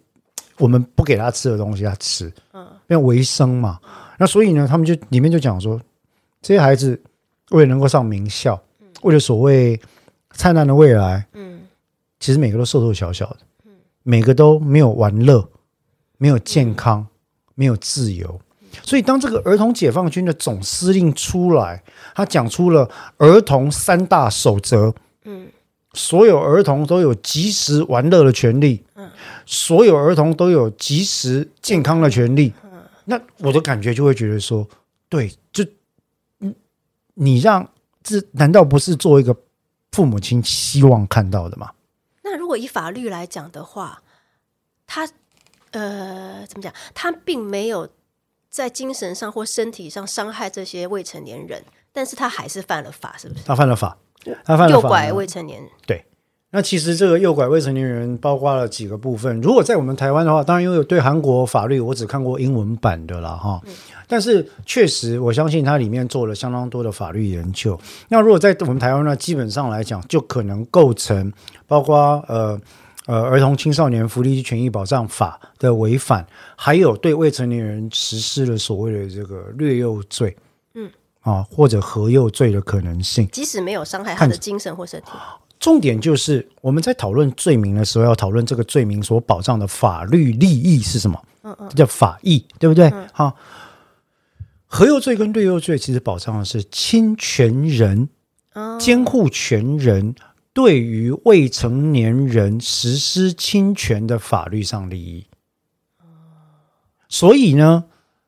我们不给他吃的东西他吃，嗯因为维生嘛。那所以呢，他们就里面就讲说，这些孩子为了能够上名校，为了所谓灿烂的未来，嗯。其实每个都瘦瘦小小的，每个都没有玩乐，没有健康，没有自由。所以，当这个儿童解放军的总司令出来，他讲出了儿童三大守则：嗯。所有儿童都有及时玩乐的权利，嗯。所有儿童都有及时健康的权利。那我的感觉就会觉得说，对，就嗯，你让这难道不是作为一个父母亲希望看到的吗？那如果以法律来讲的话，他呃怎么讲？他并没有在精神上或身体上伤害这些未成年人，但是他还是犯了法，是不是？他犯了法，他犯了法诱拐未成年人，那其实这个诱拐未成年人包括了几个部分。如果在我们台湾的话，当然因为对韩国法律我只看过英文版的啦，哈。但是确实，我相信它里面做了相当多的法律研究。那如果在我们台湾呢，基本上来讲，就可能构成包括呃呃儿童青少年福利权益保障法的违反，还有对未成年人实施了所谓的这个虐幼罪。嗯，啊，或者合幼罪的可能性。即使没有伤害他的精神或身体，重点就是我们在讨论罪名的时候，要讨论这个罪名所保障的法律利益是什么？嗯嗯这叫法益，对不对？好，合诱罪跟掠诱罪其实保障的是侵权人、哦监护权人对于未成年人实施侵权的法律上利益。所以呢，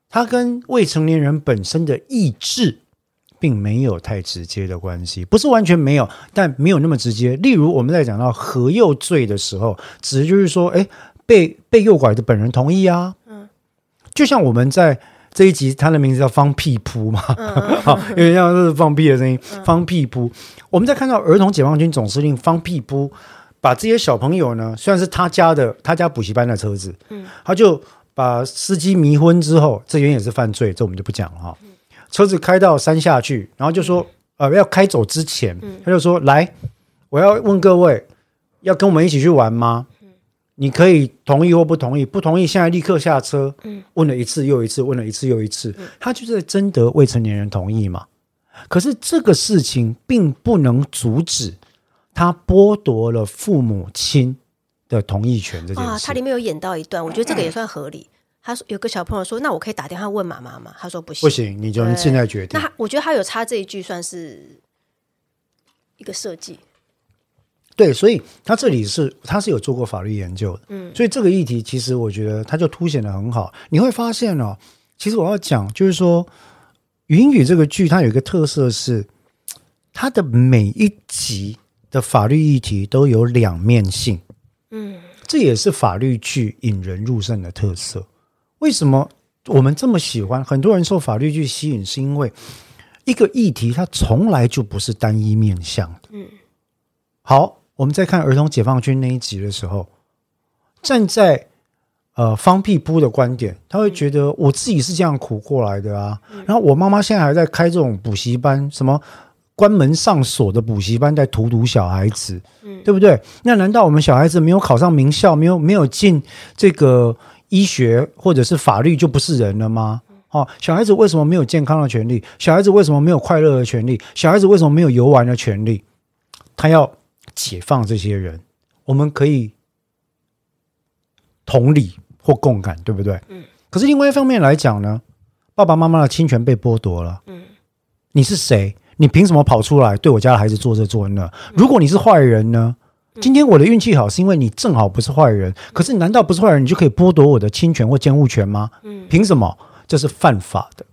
它跟未成年人本身的意志并没有太直接的关系，不是完全没有，但没有那么直接。例如，我们在讲到何诱罪的时候，指的就是说，哎，被被诱拐的本人同意啊，嗯，就像我们在这一集，它的名字叫“放屁扑”嘛，好，有点像是放屁的声音，“放屁扑”。我们在看到儿童解放军总司令放屁扑，把这些小朋友呢，虽然是他家的他家补习班的车子，嗯，他就把司机迷昏之后，这原也是犯罪，这我们就不讲了哈。车子开到山下去，然后就说，呃，要开走之前，他就说：“来，我要问各位，要跟我们一起去玩吗？你可以同意或不同意，不同意现在立刻下车。”问了一次又一次，问了一次又一次，他就是在征得未成年人同意嘛。可是这个事情并不能阻止他剥夺了父母亲的同意权这件啊，事。它里面有演到一段，我觉得这个也算合理。他说有个小朋友说：“那我可以打电话问妈妈吗？”他说：“不行。不行，你就对现在决定那。他我觉得他有插这一句，算是一个设计。对，所以他这里是他是有做过法律研究的，嗯，所以这个议题其实我觉得他就凸显的很好。你会发现哦，其实我要讲就是说，《云雨》这个剧它有一个特色是，它的每一集的法律议题都有两面性，嗯，这也是法律剧引人入胜的特色。为什么我们这么喜欢？很多人受法律去吸引，是因为一个议题它从来就不是单一面向的。嗯，好，我们在看儿童解放军那一集的时候，站在呃方屁扑的观点，他会觉得我自己是这样苦过来的啊。然后我妈妈现在还在开这种补习班，什么关门上锁的补习班，在荼毒小孩子，嗯对不对？那难道我们小孩子没有考上名校，没有没有进这个医学或者是法律，就不是人了吗？哦，小孩子为什么没有健康的权利？小孩子为什么没有快乐的权利？小孩子为什么没有游玩的权利？他要解放这些人，我们可以同理或共感，对不对？嗯。可是另外一方面来讲呢，爸爸妈妈的侵权被剥夺了。嗯。你是谁？你凭什么跑出来对我家的孩子做这做那？如果你是坏人呢？今天我的运气好，是因为你正好不是坏人。可是，难道不是坏人，你就可以剥夺我的侵权或监护权吗？嗯凭什么？这是犯法的。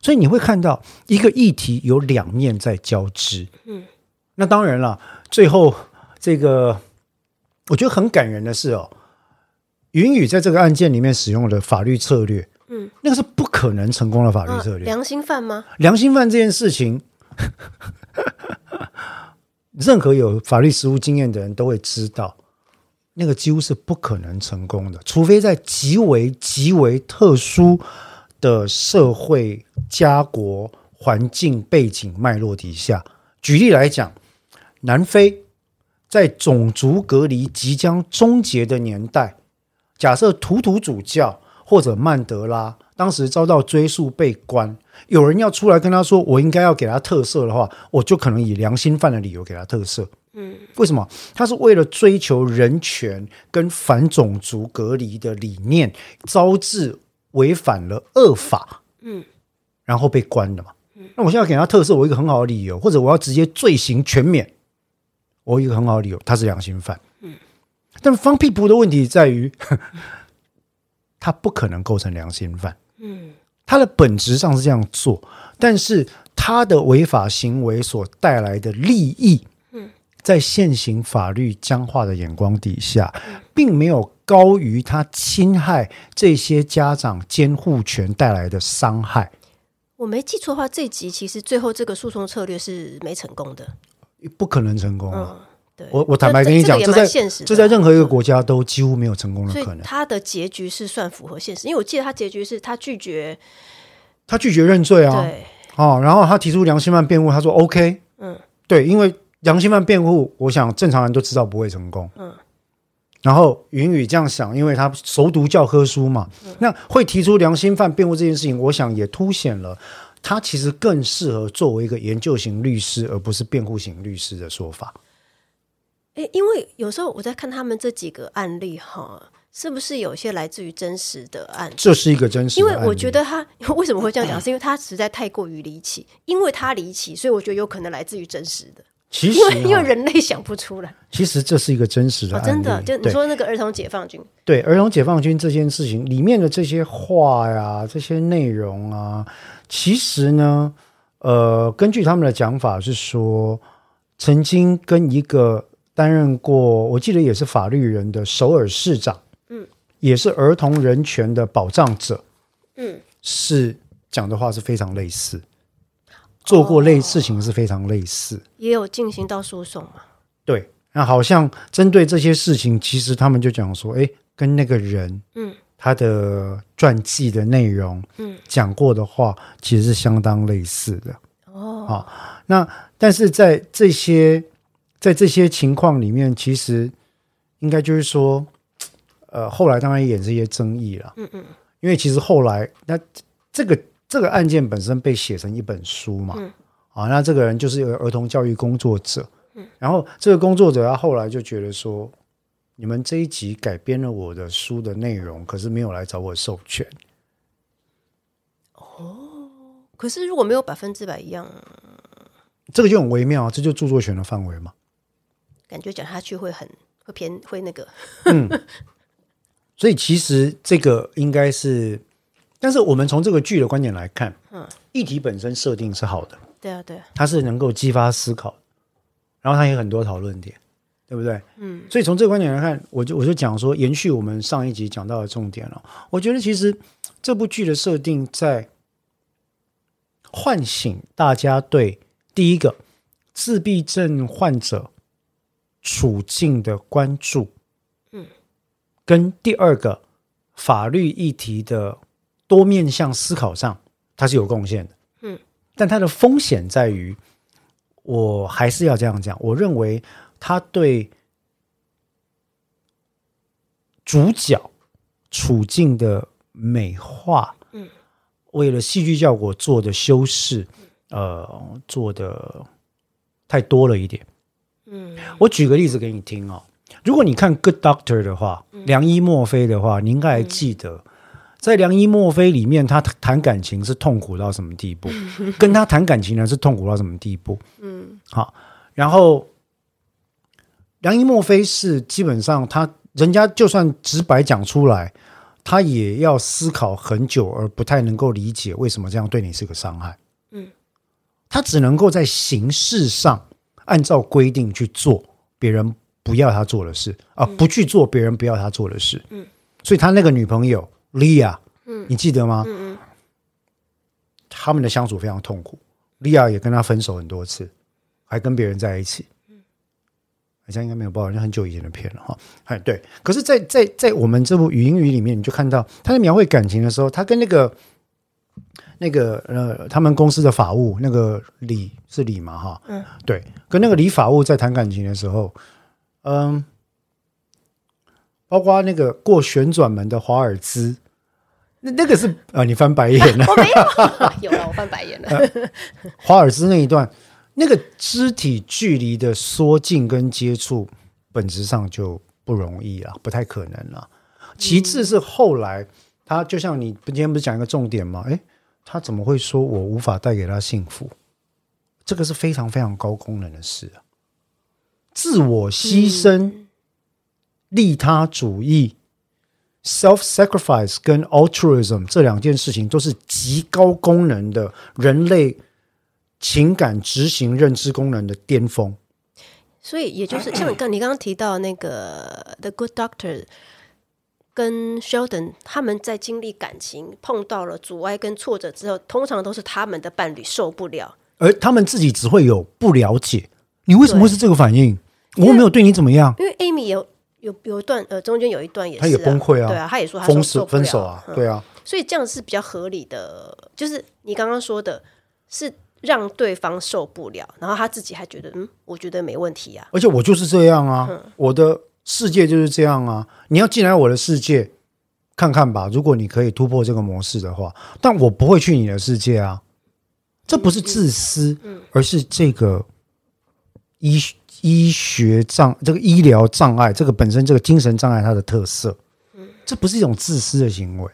所以你会看到一个议题有两面在交织。嗯，那当然了，最后这个我觉得很感人的是哦，云雨在这个案件里面使用的法律策略，嗯，那个是不可能成功的法律策略。啊良心犯吗？良心犯这件事情，任何有法律实务经验的人都会知道，那个几乎是不可能成功的，除非在极为极为特殊的社会、家国环境背景脉络底下。举例来讲，南非在种族隔离即将终结的年代，假设图图主教或者曼德拉当时遭到追诉被关，有人要出来跟他说我应该要给他特赦的话，我就可能以良心犯的理由给他特赦。嗯，为什么？他是为了追求人权跟反种族隔离的理念，招致违反了恶法，嗯，然后被关了嘛。那我现在给他特赦，我有一个很好的理由，或者我要直接罪行全免，我有一个很好的理由，他是良心犯。嗯，但方屁扑的问题在于，他不可能构成良心犯。嗯他的本质上是这样做，但是他的违法行为所带来的利益，嗯，在现行法律僵化的眼光底下，并没有高于他侵害这些家长监护权带来的伤害。我没记错的话，这集其实最后这个诉讼策略是没成功的。不可能成功啊！嗯，对，我我坦白跟你讲，这这在这在任何一个国家都几乎没有成功的可能。他的结局是算符合现实，因为我记得他结局是他拒绝，他拒绝认罪啊，对，哦，然后他提出良心犯辩护，他说 OK，嗯对，因为良心犯辩护，我想正常人都知道不会成功。嗯，然后云雨这样想，因为他熟读教科书嘛，嗯那会提出良心犯辩护这件事情，我想也凸显了他其实更适合作为一个研究型律师，而不是辩护型律师的说法。诶，因为有时候我在看他们这几个案例哈，是不是有些来自于真实的案例？这是一个真实的因案例，为我觉得他 为什么会这样讲，是因为他实在太过于离奇，因为他离奇，所以我觉得有可能来自于真实的，其实因为因为哈人类想不出来其实这是一个真实的啊，案例，真的，就你对说那个儿童解放军，对儿童解放军这件事情里面的这些话呀、这些内容啊，其实呢，呃，根据他们的讲法是说，曾经跟一个担任过，我记得也是法律人的首尔市长，嗯，也是儿童人权的保障者，嗯，是讲的话是非常类似，做过类事情是非常类似。也有进行到诉讼嘛，对，那好像针对这些事情，其实他们就讲说，哎，跟那个人，嗯，他的传记的内容，嗯，讲过的话，其实是相当类似的。哦，那但是在这些在这些情况里面，其实应该就是说，呃，后来当然也是一些争议了，嗯嗯，因为其实后来那这个这个案件本身被写成一本书嘛，嗯。啊，那这个人就是一个儿童教育工作者，嗯，然后这个工作者他后来就觉得说，你们这一集改编了我的书的内容，可是没有来找我授权，哦可是如果没有百分之百一样，这个就很微妙啊，这就著作权的范围嘛。感觉讲下去会很会偏会那个，嗯。所以其实这个应该是，但是我们从这个剧的观点来看，嗯，议题本身设定是好的，对啊对啊，它是能够激发思考，然后它有很多讨论点，对不对？嗯，所以从这个观点来看，我就我就讲说，延续我们上一集讲到的重点了。我觉得其实这部剧的设定在唤醒大家对第一个自闭症患者处境的关注，嗯，跟第二个法律议题的多面向思考上，它是有贡献的。嗯但它的风险在于，我还是要这样讲，我认为它对主角处境的美化，嗯，为了戏剧效果做的修饰，呃，做的太多了一点。嗯，我举个例子给你听哦。如果你看《Good Doctor》的话，良医墨菲的话，你应该还记得，在良医墨菲里面，他谈感情是痛苦到什么地步，跟他谈感情呢是痛苦到什么地步？嗯，好，然后良医墨菲是基本上他人家就算直白讲出来，他也要思考很久，而不太能够理解为什么这样对你是个伤害。嗯，他只能够在形式上按照规定去做别人不要他做的事啊，不去做别人不要他做的事。嗯，所以他那个女朋友莉亚，嗯你记得吗？嗯嗯他们的相处非常痛苦，莉亚也跟他分手很多次，还跟别人在一起。好像应该没有报，好像很久以前的片了哈。哎，对。可是在，在在我们这部语音语里面，你就看到他在描绘感情的时候，他跟那个那个呃，他们公司的法务那个李是李嘛哈，嗯，对，跟那个李法务在谈感情的时候，嗯，包括那个过旋转门的华尔兹，那那个是啊，你翻白眼了。我没有，有了，我翻白眼了。华尔兹那一段，那个肢体距离的缩近跟接触，本质上就不容易了，不太可能了。其次是后来，他就像你今天不是讲一个重点吗？诶，他怎么会说我无法带给他幸福？这个是非常非常高功能的事啊！自我牺牲、利他主义、self-sacrifice 跟 altruism 这两件事情都是极高功能的人类情感执行认知功能的巅峰。所以也就是像你刚你刚刚提到那个 The Good Doctor 跟 Sheldon，他们在经历感情碰到了阻碍跟挫折之后，通常都是他们的伴侣受不了。而他们自己只会有不了解，你为什么会是这个反应？我又没有对你怎么样，因为 Amy 有有有一段呃，中间有一段也是、啊，他也崩溃啊。对啊，他也说他分手分手啊，嗯。对啊，所以这样是比较合理的，就是你刚刚说的，是让对方受不了，然后他自己还觉得嗯，我觉得没问题啊，而且我就是这样啊，我的世界就是这样啊。你要进来我的世界看看吧，如果你可以突破这个模式的话，但我不会去你的世界啊。这不是自私，而是这个医医学障这个医疗障碍，这个本身这个精神障碍它的特色，这不是一种自私的行为，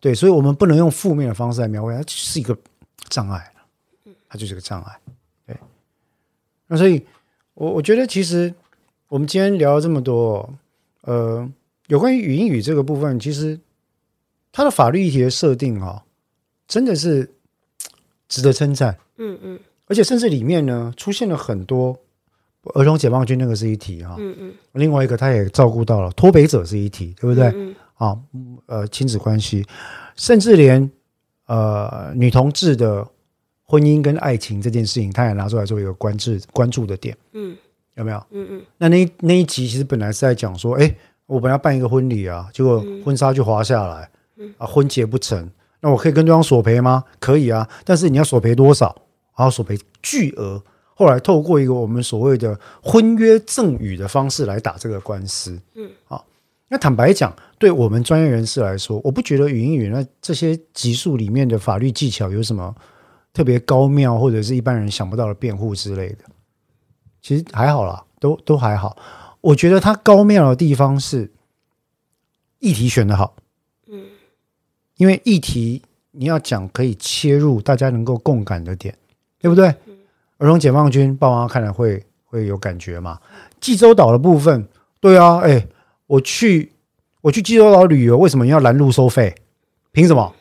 对，所以我们不能用负面的方式来描绘，它是一个障碍，它就是个障碍，对。那所以，我我觉得其实我们今天聊了这么多，呃，有关于语音语这个部分，其实它的法律议题的设定啊，真的是。值得称赞，嗯嗯，而且甚至里面呢出现了很多儿童解放军，那个是一题哈，嗯嗯，另外一个他也照顾到了脱北者是一题，对不对？嗯啊，呃，亲子关系，甚至连呃女同志的婚姻跟爱情这件事情，他也拿出来做一个关注关注的点，嗯，有没有？嗯嗯，那那那一集其实本来是在讲说，哎，我本来要办一个婚礼啊，结果婚纱就滑下来，啊，婚结不成。那我可以跟对方索赔吗？可以啊，但是你要索赔多少？然后索赔巨额。后来透过一个我们所谓的婚约赠与的方式来打这个官司。嗯，好。那坦白讲，对我们专业人士来说，我不觉得语音语那这些级数里面的法律技巧有什么特别高妙，或者是一般人想不到的辩护之类的。其实还好啦，都都还好。我觉得它高妙的地方是议题选的好。嗯因为议题你要讲可以切入大家能够共感的点，对不对？儿童解放军爸妈看了会会有感觉嘛？济州岛的部分，对啊，哎，我去我去济州岛旅游，为什么要拦路收费？凭什么？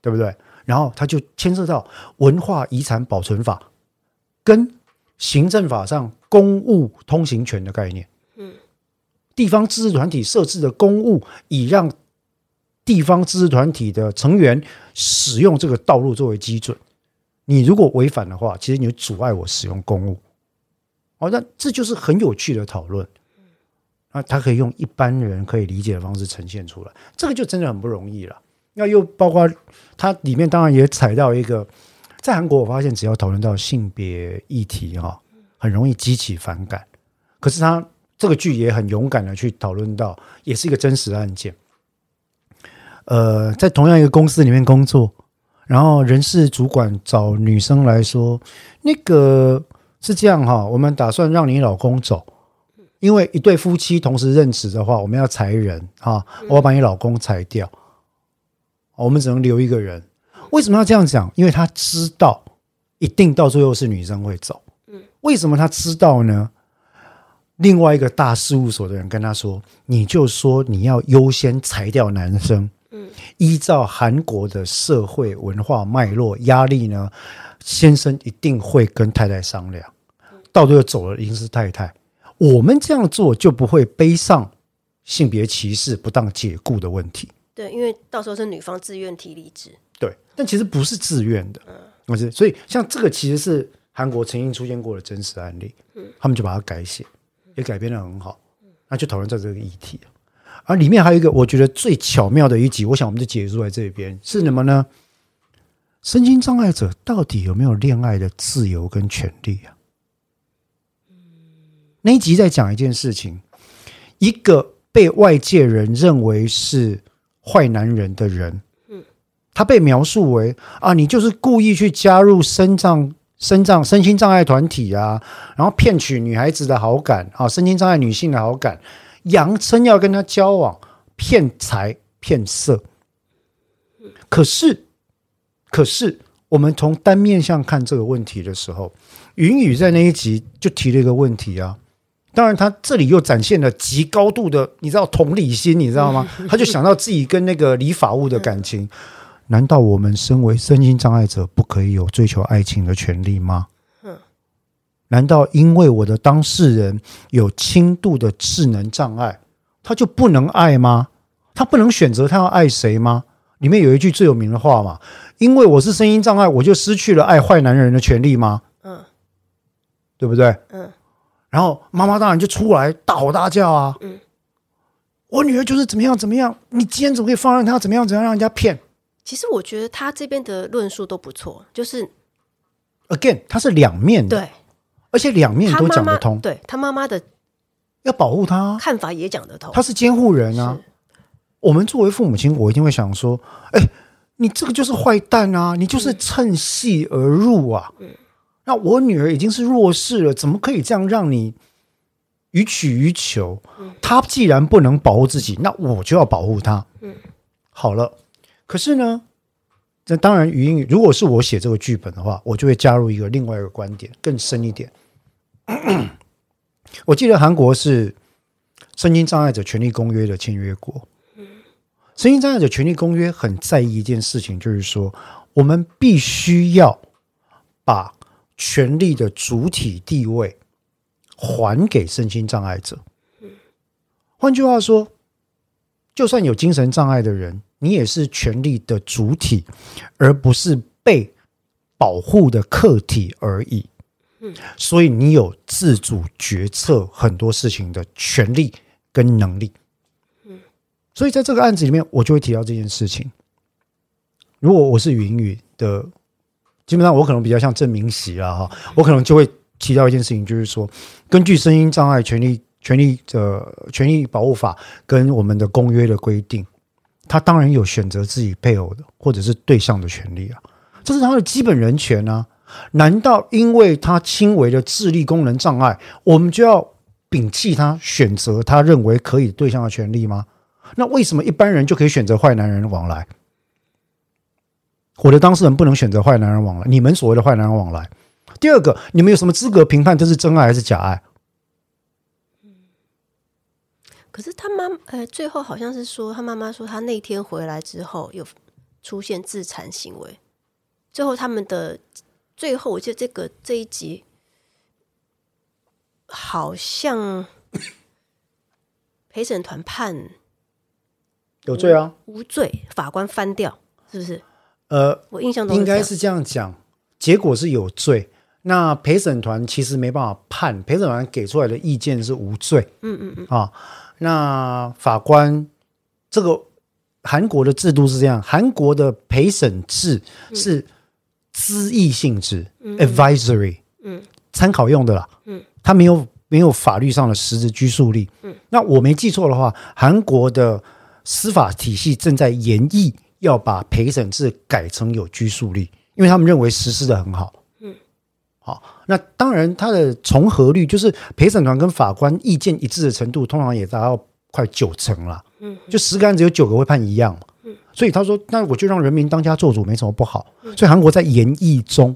对不对？然后他就牵涉到文化遗产保存法跟行政法上公务通行权的概念。嗯，地方自治团体设置的公务，以让地方自治团体的成员使用这个道路作为基准，你如果违反的话，其实你阻碍我使用公务。哦，那这就是很有趣的讨论。那他可以用一般人可以理解的方式呈现出来，这个就真的很不容易了。那又包括它里面当然也踩到一个，在韩国我发现只要讨论到性别议题哈，很容易激起反感。可是他这个剧也很勇敢的去讨论到，也是一个真实案件。呃，在同样一个公司里面工作，然后人事主管找女生来说，那个是这样哈，我们打算让你老公走，因为一对夫妻同时任职的话，我们要裁人啊，我要把你老公裁掉，我们只能留一个人。为什么要这样讲？因为他知道一定到最后是女生会走。嗯，为什么他知道呢？另外一个大事务所的人跟他说：“你就说你要优先裁掉男生。”嗯依照韩国的社会文化脉络压力呢，先生一定会跟太太商量，到最后走了一定是太太。我们这样做就不会背上性别歧视、不当解雇的问题。对，因为到时候是女方自愿提离职。对，但其实不是自愿的，不是。所以像这个其实是韩国曾经出现过的真实案例，他们就把它改写，也改编的很好，那就讨论在这个议题而里面还有一个我觉得最巧妙的一集，我想我们就结束在这边是什么呢？身心障碍者到底有没有恋爱的自由跟权利啊？那一集在讲一件事情，一个被外界人认为是坏男人的人，嗯，他被描述为啊，你就是故意去加入身障、身障、身心障碍团体啊，然后骗取女孩子的好感啊，身心障碍女性的好感。扬称要跟他交往，骗财骗色。可是，可是我们从单面上看这个问题的时候，云雨在那一集就提了一个问题啊。当然，他这里又展现了极高度的，你知道同理心，你知道吗？他就想到自己跟那个李法务的感情。难道我们身为身心障碍者，不可以有追求爱情的权利吗？难道因为我的当事人有轻度的智能障碍，他就不能爱吗？他不能选择他要爱谁吗？里面有一句最有名的话嘛：“因为我是声音障碍，我就失去了爱坏男人的权利吗？”嗯，对不对？嗯。然后妈妈当然就出来大吼大叫啊！嗯，我女儿就是怎么样怎么样，你今天怎么可以放任她怎么样怎样让人家骗？其实我觉得他这边的论述都不错，就是 again，他是两面的。对。而且两面都讲得通，对他妈妈的要保护他看法也讲得通。他是监护人啊，我们作为父母亲，我一定会想说：哎，你这个就是坏蛋啊！你就是趁隙而入啊！那我女儿已经是弱势了，怎么可以这样让你予取予求？他既然不能保护自己，那我就要保护他。嗯，好了，可是呢，这当然语音，如果是我写这个剧本的话，我就会加入一个另外一个观点，更深一点。我记得韩国是《身心障碍者权利公约》的签约国。身心障碍者权利公约很在意一件事情，就是说，我们必须要把权利的主体地位还给身心障碍者。换句话说，就算有精神障碍的人，你也是权利的主体，而不是被保护的客体而已。所以你有自主决策很多事情的权利跟能力。所以在这个案子里面，我就会提到这件事情。如果我是云宇的，基本上我可能比较像郑明喜啦哈，我可能就会提到一件事情，就是说，根据声音障碍权利权利的权益保护法跟我们的公约的规定，他当然有选择自己配偶的或者是对象的权利啊，这是他的基本人权啊。难道因为他轻微的智力功能障碍，我们就要摒弃他选择他认为可以对象的权利吗？那为什么一般人就可以选择坏男人往来？我的当事人不能选择坏男人往来？你们所谓的坏男人往来？第二个，你们有什么资格评判这是真爱还是假爱？可是他妈，呃，最后好像是说，他妈妈说他那天回来之后有出现自残行为。最后他们的最后，我记得这个这一集好像 陪审团判。有罪啊，无罪，法官翻掉，是不是？呃，我印象中应该是这样讲，结果是有罪。那陪审团其实没办法判，陪审团给出来的意见是无罪。嗯嗯嗯。啊，那法官这个韩国的制度是这样，韩国的陪审制是资议性质，advisory，嗯，参考用的啦。嗯，他没有没有法律上的实质拘束力。嗯，那我没记错的话，韩国的。司法体系正在研议要把陪审制改成有拘束力，因为他们认为实施的很好。那当然它的重合率就是陪审团跟法官意见一致的程度，通常也达到快九成了。嗯，就十个案子有九个会判一样嘛。嗯，所以他说，那我就让人民当家做主，没什么不好。所以韩国在研议中，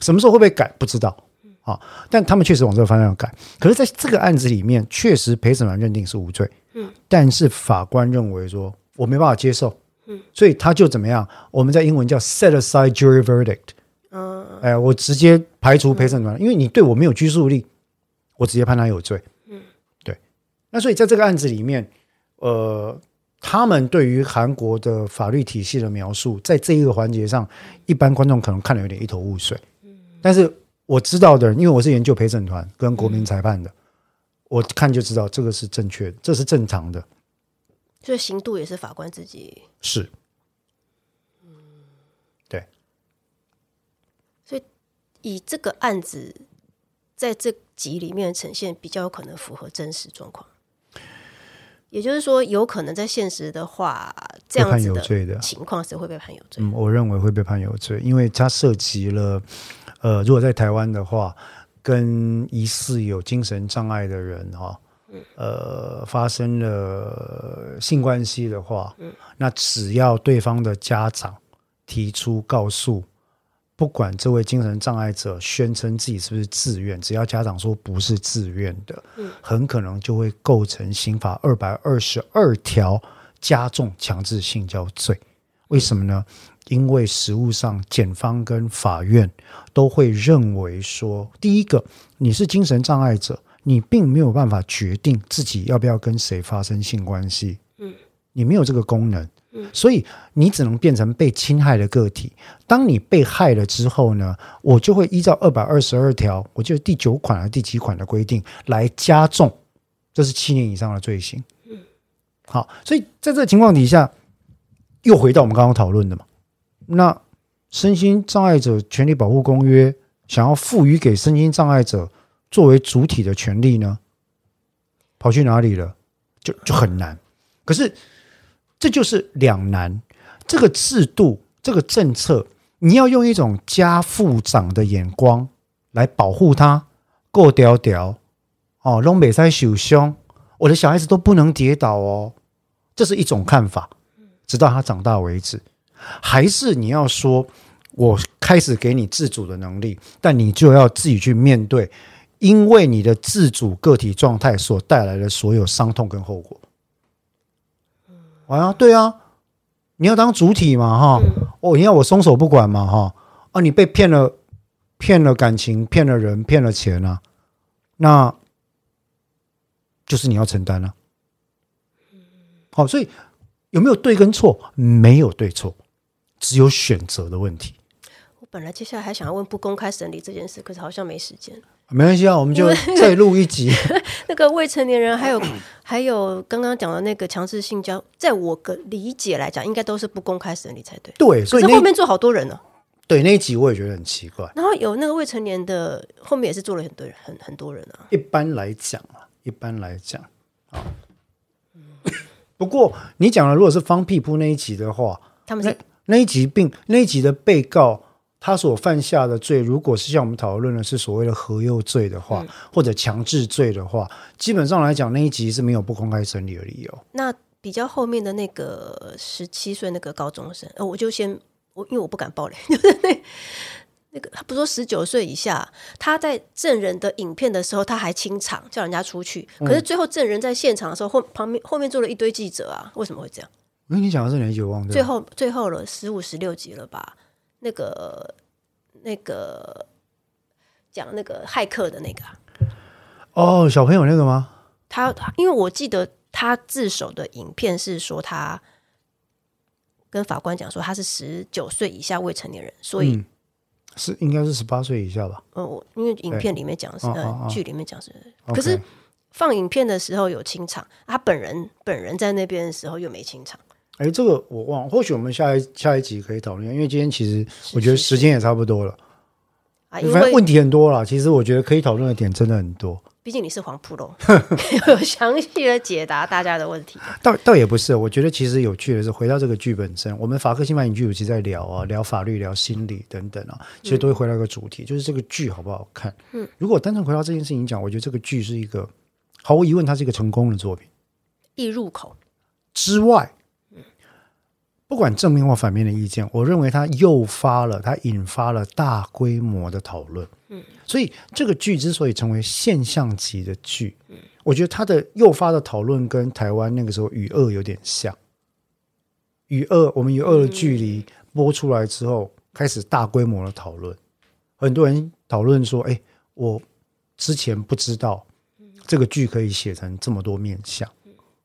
什么时候会不会改不知道。啊，但他们确实往这个方向改。可是在这个案子里面，确实陪审团认定是无罪。嗯但是法官认为说，我没办法接受，嗯，所以他就怎么样？我们在英文叫 set aside jury verdict，嗯，哎，我直接排除陪审团，因为你对我没有拘束力，我直接判他有罪，嗯，对。那所以在这个案子里面，呃，他们对于韩国的法律体系的描述，在这一个环节上，一般观众可能看得有点一头雾水，嗯，但是我知道的人，因为我是研究陪审团跟国民裁判的。我看就知道这个是正确的，这是正常的。所以刑度也是法官自己是，嗯，对。所以以这个案子在这集里面呈现，比较有可能符合真实状况。也就是说，有可能在现实的话，这样子的情况是会被判有罪。嗯，我认为会被判有罪，因为它涉及了，呃，如果在台湾的话。跟疑似有精神障碍的人哈，呃，发生了性关系的话，那只要对方的家长提出告诉，不管这位精神障碍者宣称自己是不是自愿，只要家长说不是自愿的，很可能就会构成刑法二百二十二条加重强制性交罪。为什么呢？因为实务上，检方跟法院都会认为说，第一个，你是精神障碍者，你并没有办法决定自己要不要跟谁发生性关系，嗯，你没有这个功能，嗯，所以你只能变成被侵害的个体。当你被害了之后呢，我就会依照二百二十二条，我记得第九款还是第几款的规定来加重，这是七年以上的罪行，嗯，好，所以在这个情况底下，又回到我们刚刚讨论的嘛。那身心障碍者权利保护公约想要赋予给身心障碍者作为主体的权利呢？跑去哪里了？就就很难。可是这就是两难。这个制度这个政策，你要用一种家父长的眼光来保护他，够屌屌哦，拢北塞受伤，我的小孩子都不能跌倒哦，这是一种看法，直到他长大为止。还是你要说，我开始给你自主的能力，但你就要自己去面对，因为你的自主个体状态所带来的所有伤痛跟后果。啊，对啊，你要当主体嘛，哈，哦，你要我松手不管嘛，哈，啊，你被骗了，骗了感情，骗了人，骗了钱啊，那就是你要承担了。好，所以有没有对跟错？没有对错，只有选择的问题。我本来接下来还想要问不公开审理这件事，可是好像没时间。没关系啊，我们就 再录一集。那个未成年人，还有 还有刚刚讲的那个强制性交，在我的理解来讲，应该都是不公开审理才对。对，所以后面坐好多人呢。对那一集我也觉得很奇怪。然后有那个未成年的，后面也是坐了很多人，很很多人啊。一般来讲啊，一般来讲啊，不过你讲的如果是方屁铺那一集的话，他们那那一集并那一集的被告他所犯下的罪，如果是像我们讨论的是所谓的合诱罪的话，或者强制罪的话，基本上来讲那一集是没有不公开审理的理由。那比较后面的那个十七岁那个高中生，呃，我就先我因为我不敢爆雷，就是那那个他不说十九岁以下，他在证人的影片的时候他还清场叫人家出去，可是最后证人在现场的时候后旁边后面坐了一堆记者啊，为什么会这样？因为你讲的是哪一集我忘掉了。最后最后了十五十六集了吧？那个那个讲那个骇客的那个啊、哦，小朋友那个吗？他他因为我记得他自首的影片是说他跟法官讲说他是十九岁以下未成年人，所以、嗯是应该是十八岁以下吧？呃我因为影片里面讲的是哦哦哦呃剧里面讲是可是放影片的时候有清场，他本人本人在那边的时候又没清场，哎，这个我忘了，或许我们下一下一集可以讨论，因为今天其实我觉得是时间也差不多了，啊，因为反正问题很多啦。其实我觉得可以讨论的点真的很多。毕竟你是黄铺喽，有详细的解答大家的问题。倒倒也不是，我觉得其实有趣的是，回到这个剧本身，我们法克新法影剧有其实在聊啊，聊法律、聊心理等等啊，其实都会回到一个主题，就是这个剧好不好看。嗯，如果单纯回到这件事情讲，我觉得这个剧是一个毫无疑问，它是一个成功的作品。易入口，之外，不管正面或反面的意见，我认为它诱发了，它引发了大规模的讨论。嗯，所以这个剧之所以成为现象级的剧，嗯，我觉得它的诱发的讨论跟台湾那个时候《与恶》有点像。《与恶》，我们《与恶》的距离播出来之后，开始大规模的讨论，很多人讨论说：“哎，我之前不知道这个剧可以写成这么多面相。”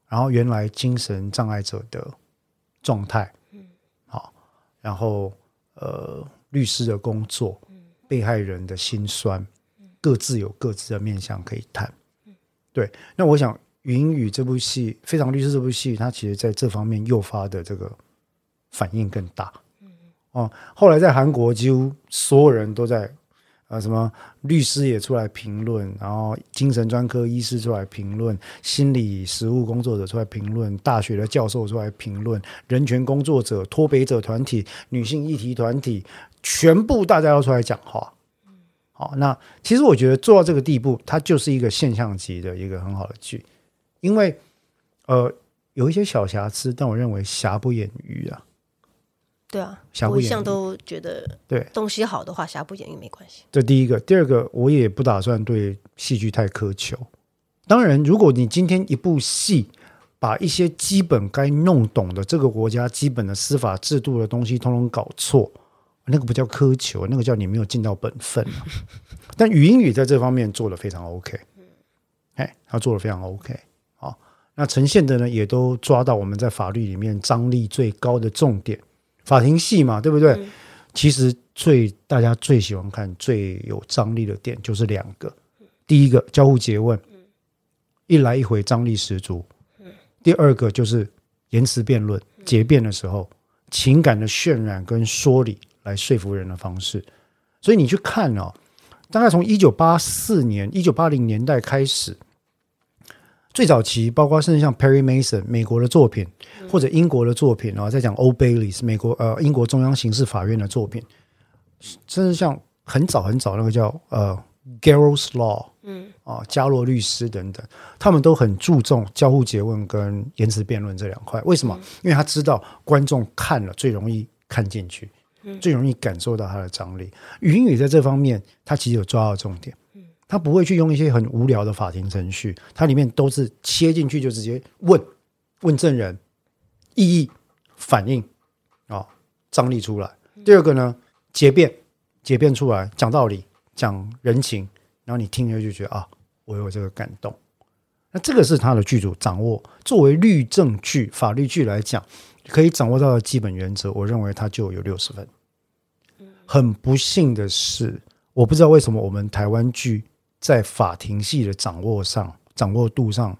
然后原来精神障碍者的状态，嗯，好，然后呃，律师的工作，被害人的心酸，各自有各自的面向可以谈。对，那我想《云雨》这部戏，《非常律师》这部戏，它其实在这方面诱发的这个反应更大。哦，后来在韩国，几乎所有人都在呃，什么律师也出来评论，然后精神专科医师出来评论，心理实务工作者出来评论，大学的教授出来评论，人权工作者、脱北者团体、女性议题团体，全部大家要出来讲话。好，那其实我觉得做到这个地步，它就是一个现象级的一个很好的剧，因为呃有一些小瑕疵，但我认为瑕不掩瑜啊。对啊，我一向都觉得对东西好的话，瑕不掩瑜没关系。这第一个，第二个，我也不打算对戏剧太苛求。当然，如果你今天一部戏把一些基本该弄懂的这个国家基本的司法制度的东西通通搞错，那个不叫苛求，那个叫你没有尽到本分、啊。但语音语在这方面做的非常 OK，哎，他做的非常 OK。好，那呈现的呢，也都抓到我们在法律里面张力最高的重点，法庭戏嘛，对不对？其实最大家最喜欢看、最有张力的点就是两个，第一个交互诘问，一来一回张力十足；第二个就是言辞辩论、结辩的时候，情感的渲染跟说理来说服人的方式。所以你去看哦，大概从一九八四年、一九八零年代开始，最早期，包括甚至像 Perry Mason 美国的作品，或者英国的作品啊，在讲 Old Bailey 是美国呃英国中央刑事法院的作品，甚至像很早很早那个叫呃 Garrow's Law，嗯啊加洛律师等等，他们都很注重交互诘问跟言辞辩论这两块。为什么？因为他知道观众看了最容易看进去，最容易感受到他的张力。语音语在这方面，他其实有抓到重点。他不会去用一些很无聊的法庭程序，它里面都是切进去就直接问问证人异议反应啊，张力出来。第二个呢，结辩结辩出来讲道理讲人情，然后你听了就觉得啊，我有这个感动。那这个是他的剧组掌握作为律政剧法律剧来讲可以掌握到的基本原则，我认为他就有六十分。很不幸的是，我不知道为什么我们台湾剧。在法庭戏的掌握上、掌握度上，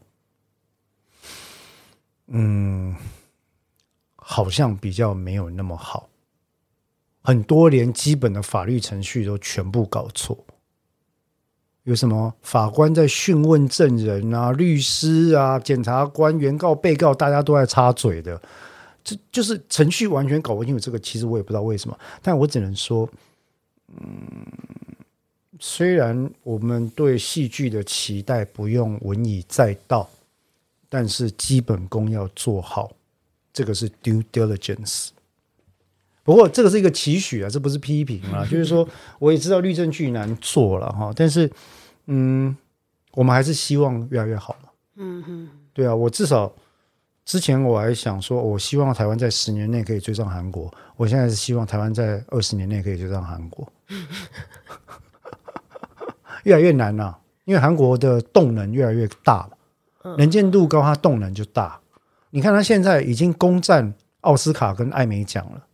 嗯，好像比较没有那么好。很多连基本的法律程序都全部搞错。有什么法官在讯问证人啊、律师啊、检察官、原告、被告，大家都在插嘴的，这就是程序完全搞不清楚。这个其实我也不知道为什么，但我只能说，嗯。虽然我们对戏剧的期待不用文以载道，但是基本功要做好，这个是 due diligence。不过这个是一个期许啊，这不是批评啊，就是说我也知道律政剧难做了哈，但是嗯，我们还是希望越来越好嘛。嗯哼，对啊，我至少之前我还想说，我希望台湾在十年内可以追上韩国，我现在是希望台湾在二十年内可以追上韩国。越来越难了，因为韩国的动能越来越大了，能见度高，它动能就大。你看，它现在已经攻占奥斯卡跟艾美奖了，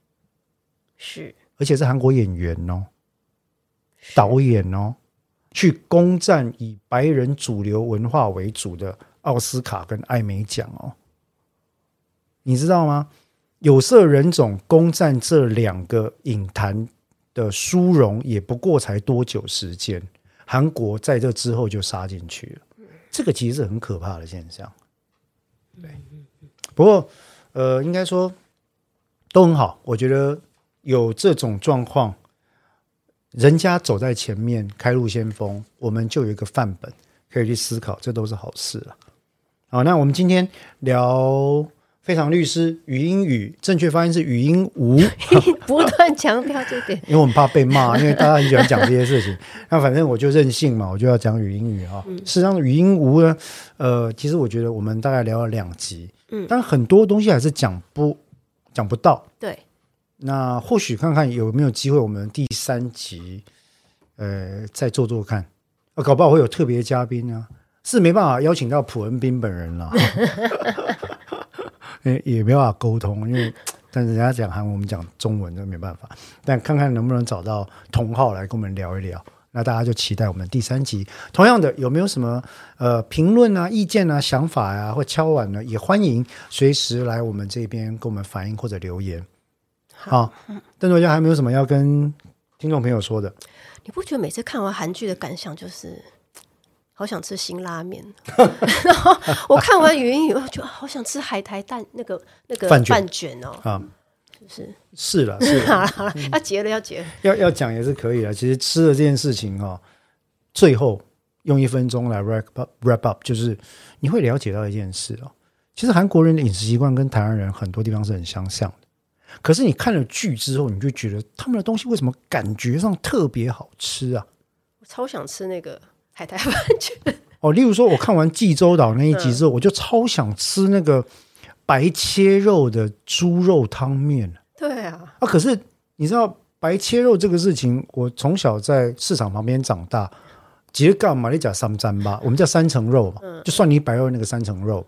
是，而且是韩国演员哦，导演哦，去攻占以白人主流文化为主的奥斯卡跟艾美奖哦，你知道吗？有色人种攻占这两个影坛的殊荣，也不过才多久时间。韩国在这之后就杀进去了，这个其实是很可怕的现象。对，不过呃，应该说都很好。我觉得有这种状况，人家走在前面开路先锋，我们就有一个范本可以去思考，这都是好事了。好，那我们今天聊。非常律师，语音语正确发音是语音无，不断强调这点，因为我们怕被骂，因为大家很喜欢讲这些事情。那反正我就任性嘛，我就要讲语音语啊。事实上，语音无呢，呃，其实我觉得我们大概聊了两集，嗯，但很多东西还是讲不讲不到。对，那或许看看有没有机会，我们第三集，呃，再做做看，搞不好会有特别嘉宾啊，是没办法邀请到普恩斌本人了。也也没办法沟通，因为但是人家讲韩文，我们讲中文，这没办法。但看看能不能找到同号来跟我们聊一聊，那大家就期待我们第三集。同样的，有没有什么呃评论啊、意见啊、想法呀，或敲碗呢？也欢迎随时来我们这边跟我们反映或者留言。好，邓作家还没有什么要跟听众朋友说的？你不觉得每次看完韩剧的感想就是？好想吃辛拉面，然后我看完语音以后，就好想吃海苔蛋那个那个饭卷哦，啊，是是了，是了，要结了，要结了，要要讲也是可以的。其实吃的这件事情哦，最后用一分钟来 wrap up wrap up，就是你会了解到一件事哦，其实韩国人的饮食习惯跟台湾人很多地方是很相像的，可是你看了剧之后，你就觉得他们的东西为什么感觉上特别好吃啊？我超想吃那个。海苔饭卷哦，例如说，我看完济州岛那一集之后，我就超想吃那个白切肉的猪肉汤面。对啊，啊，可是你知道白切肉这个事情，我从小在市场旁边长大，其实干嘛你讲三沾吧，我们叫三层肉嘛，就算你白肉那个三层肉。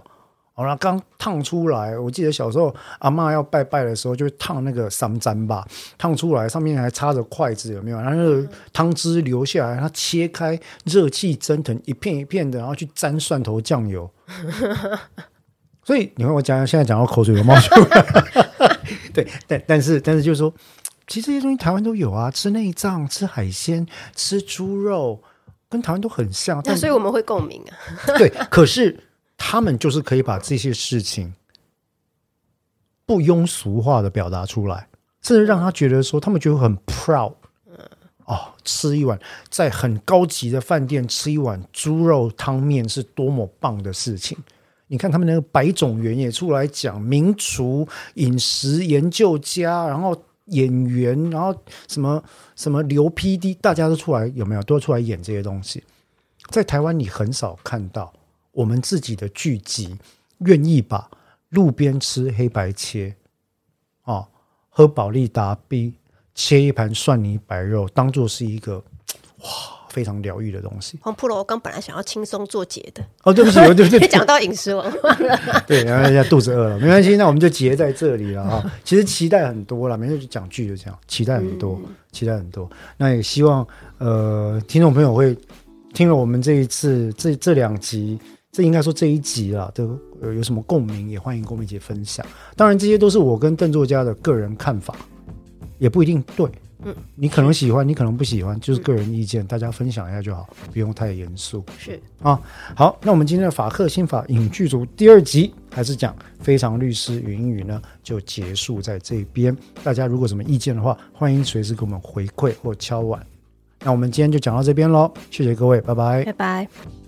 好了，刚烫出来，我记得小时候阿妈要拜拜的时候，就会烫那个三砧吧，烫出来上面还插着筷子，有没有？然后汤汁流下来，它切开，热气蒸腾，一片一片的，然后去沾蒜头酱油。所以你看我讲，现在讲到口水都冒出来。对，但但是但是就是说，其实这些东西台湾都有啊，吃内脏、吃海鲜、吃猪肉，跟台湾都很像。那所以我们会共鸣啊。对，可是。他们就是可以把这些事情不庸俗化的表达出来，甚至让他觉得说，他们觉得很 proud。哦，吃一碗在很高级的饭店吃一碗猪肉汤面是多么棒的事情！你看他们那个白种元也出来讲，名厨、饮食研究家，然后演员，然后什么什么刘 PD，大家都出来有没有？都出来演这些东西。在台湾，你很少看到我们自己的剧集愿意把路边吃黑白切，哦，喝保利达 B。切一盘蒜泥白肉，当做是一个哇非常疗愈的东西。黄普罗，我刚本来想要轻松做节的，哦，对不起，对不起，讲到饮食文化了，对，然后人家肚子饿了，没关系，那我们就结在这里了啊。其实期待很多了，没事就讲剧就这样，期待很多，期待很多。那也希望呃，听众朋友会听了我们这一次这这两集，这应该说这一集啊，都呃有什么共鸣，也欢迎跟我们一起分享。当然，这些都是我跟邓作家的个人看法。也不一定对，嗯，你可能喜欢，你可能不喜欢，就是个人意见，大家分享一下就好，不用太严肃。是啊，好，那我们今天的法克新法影剧组第二集还是讲非常律师云英语呢，就结束在这边。大家如果什么意见的话，欢迎随时给我们回馈或敲碗。那我们今天就讲到这边喽，谢谢各位，拜拜，拜拜。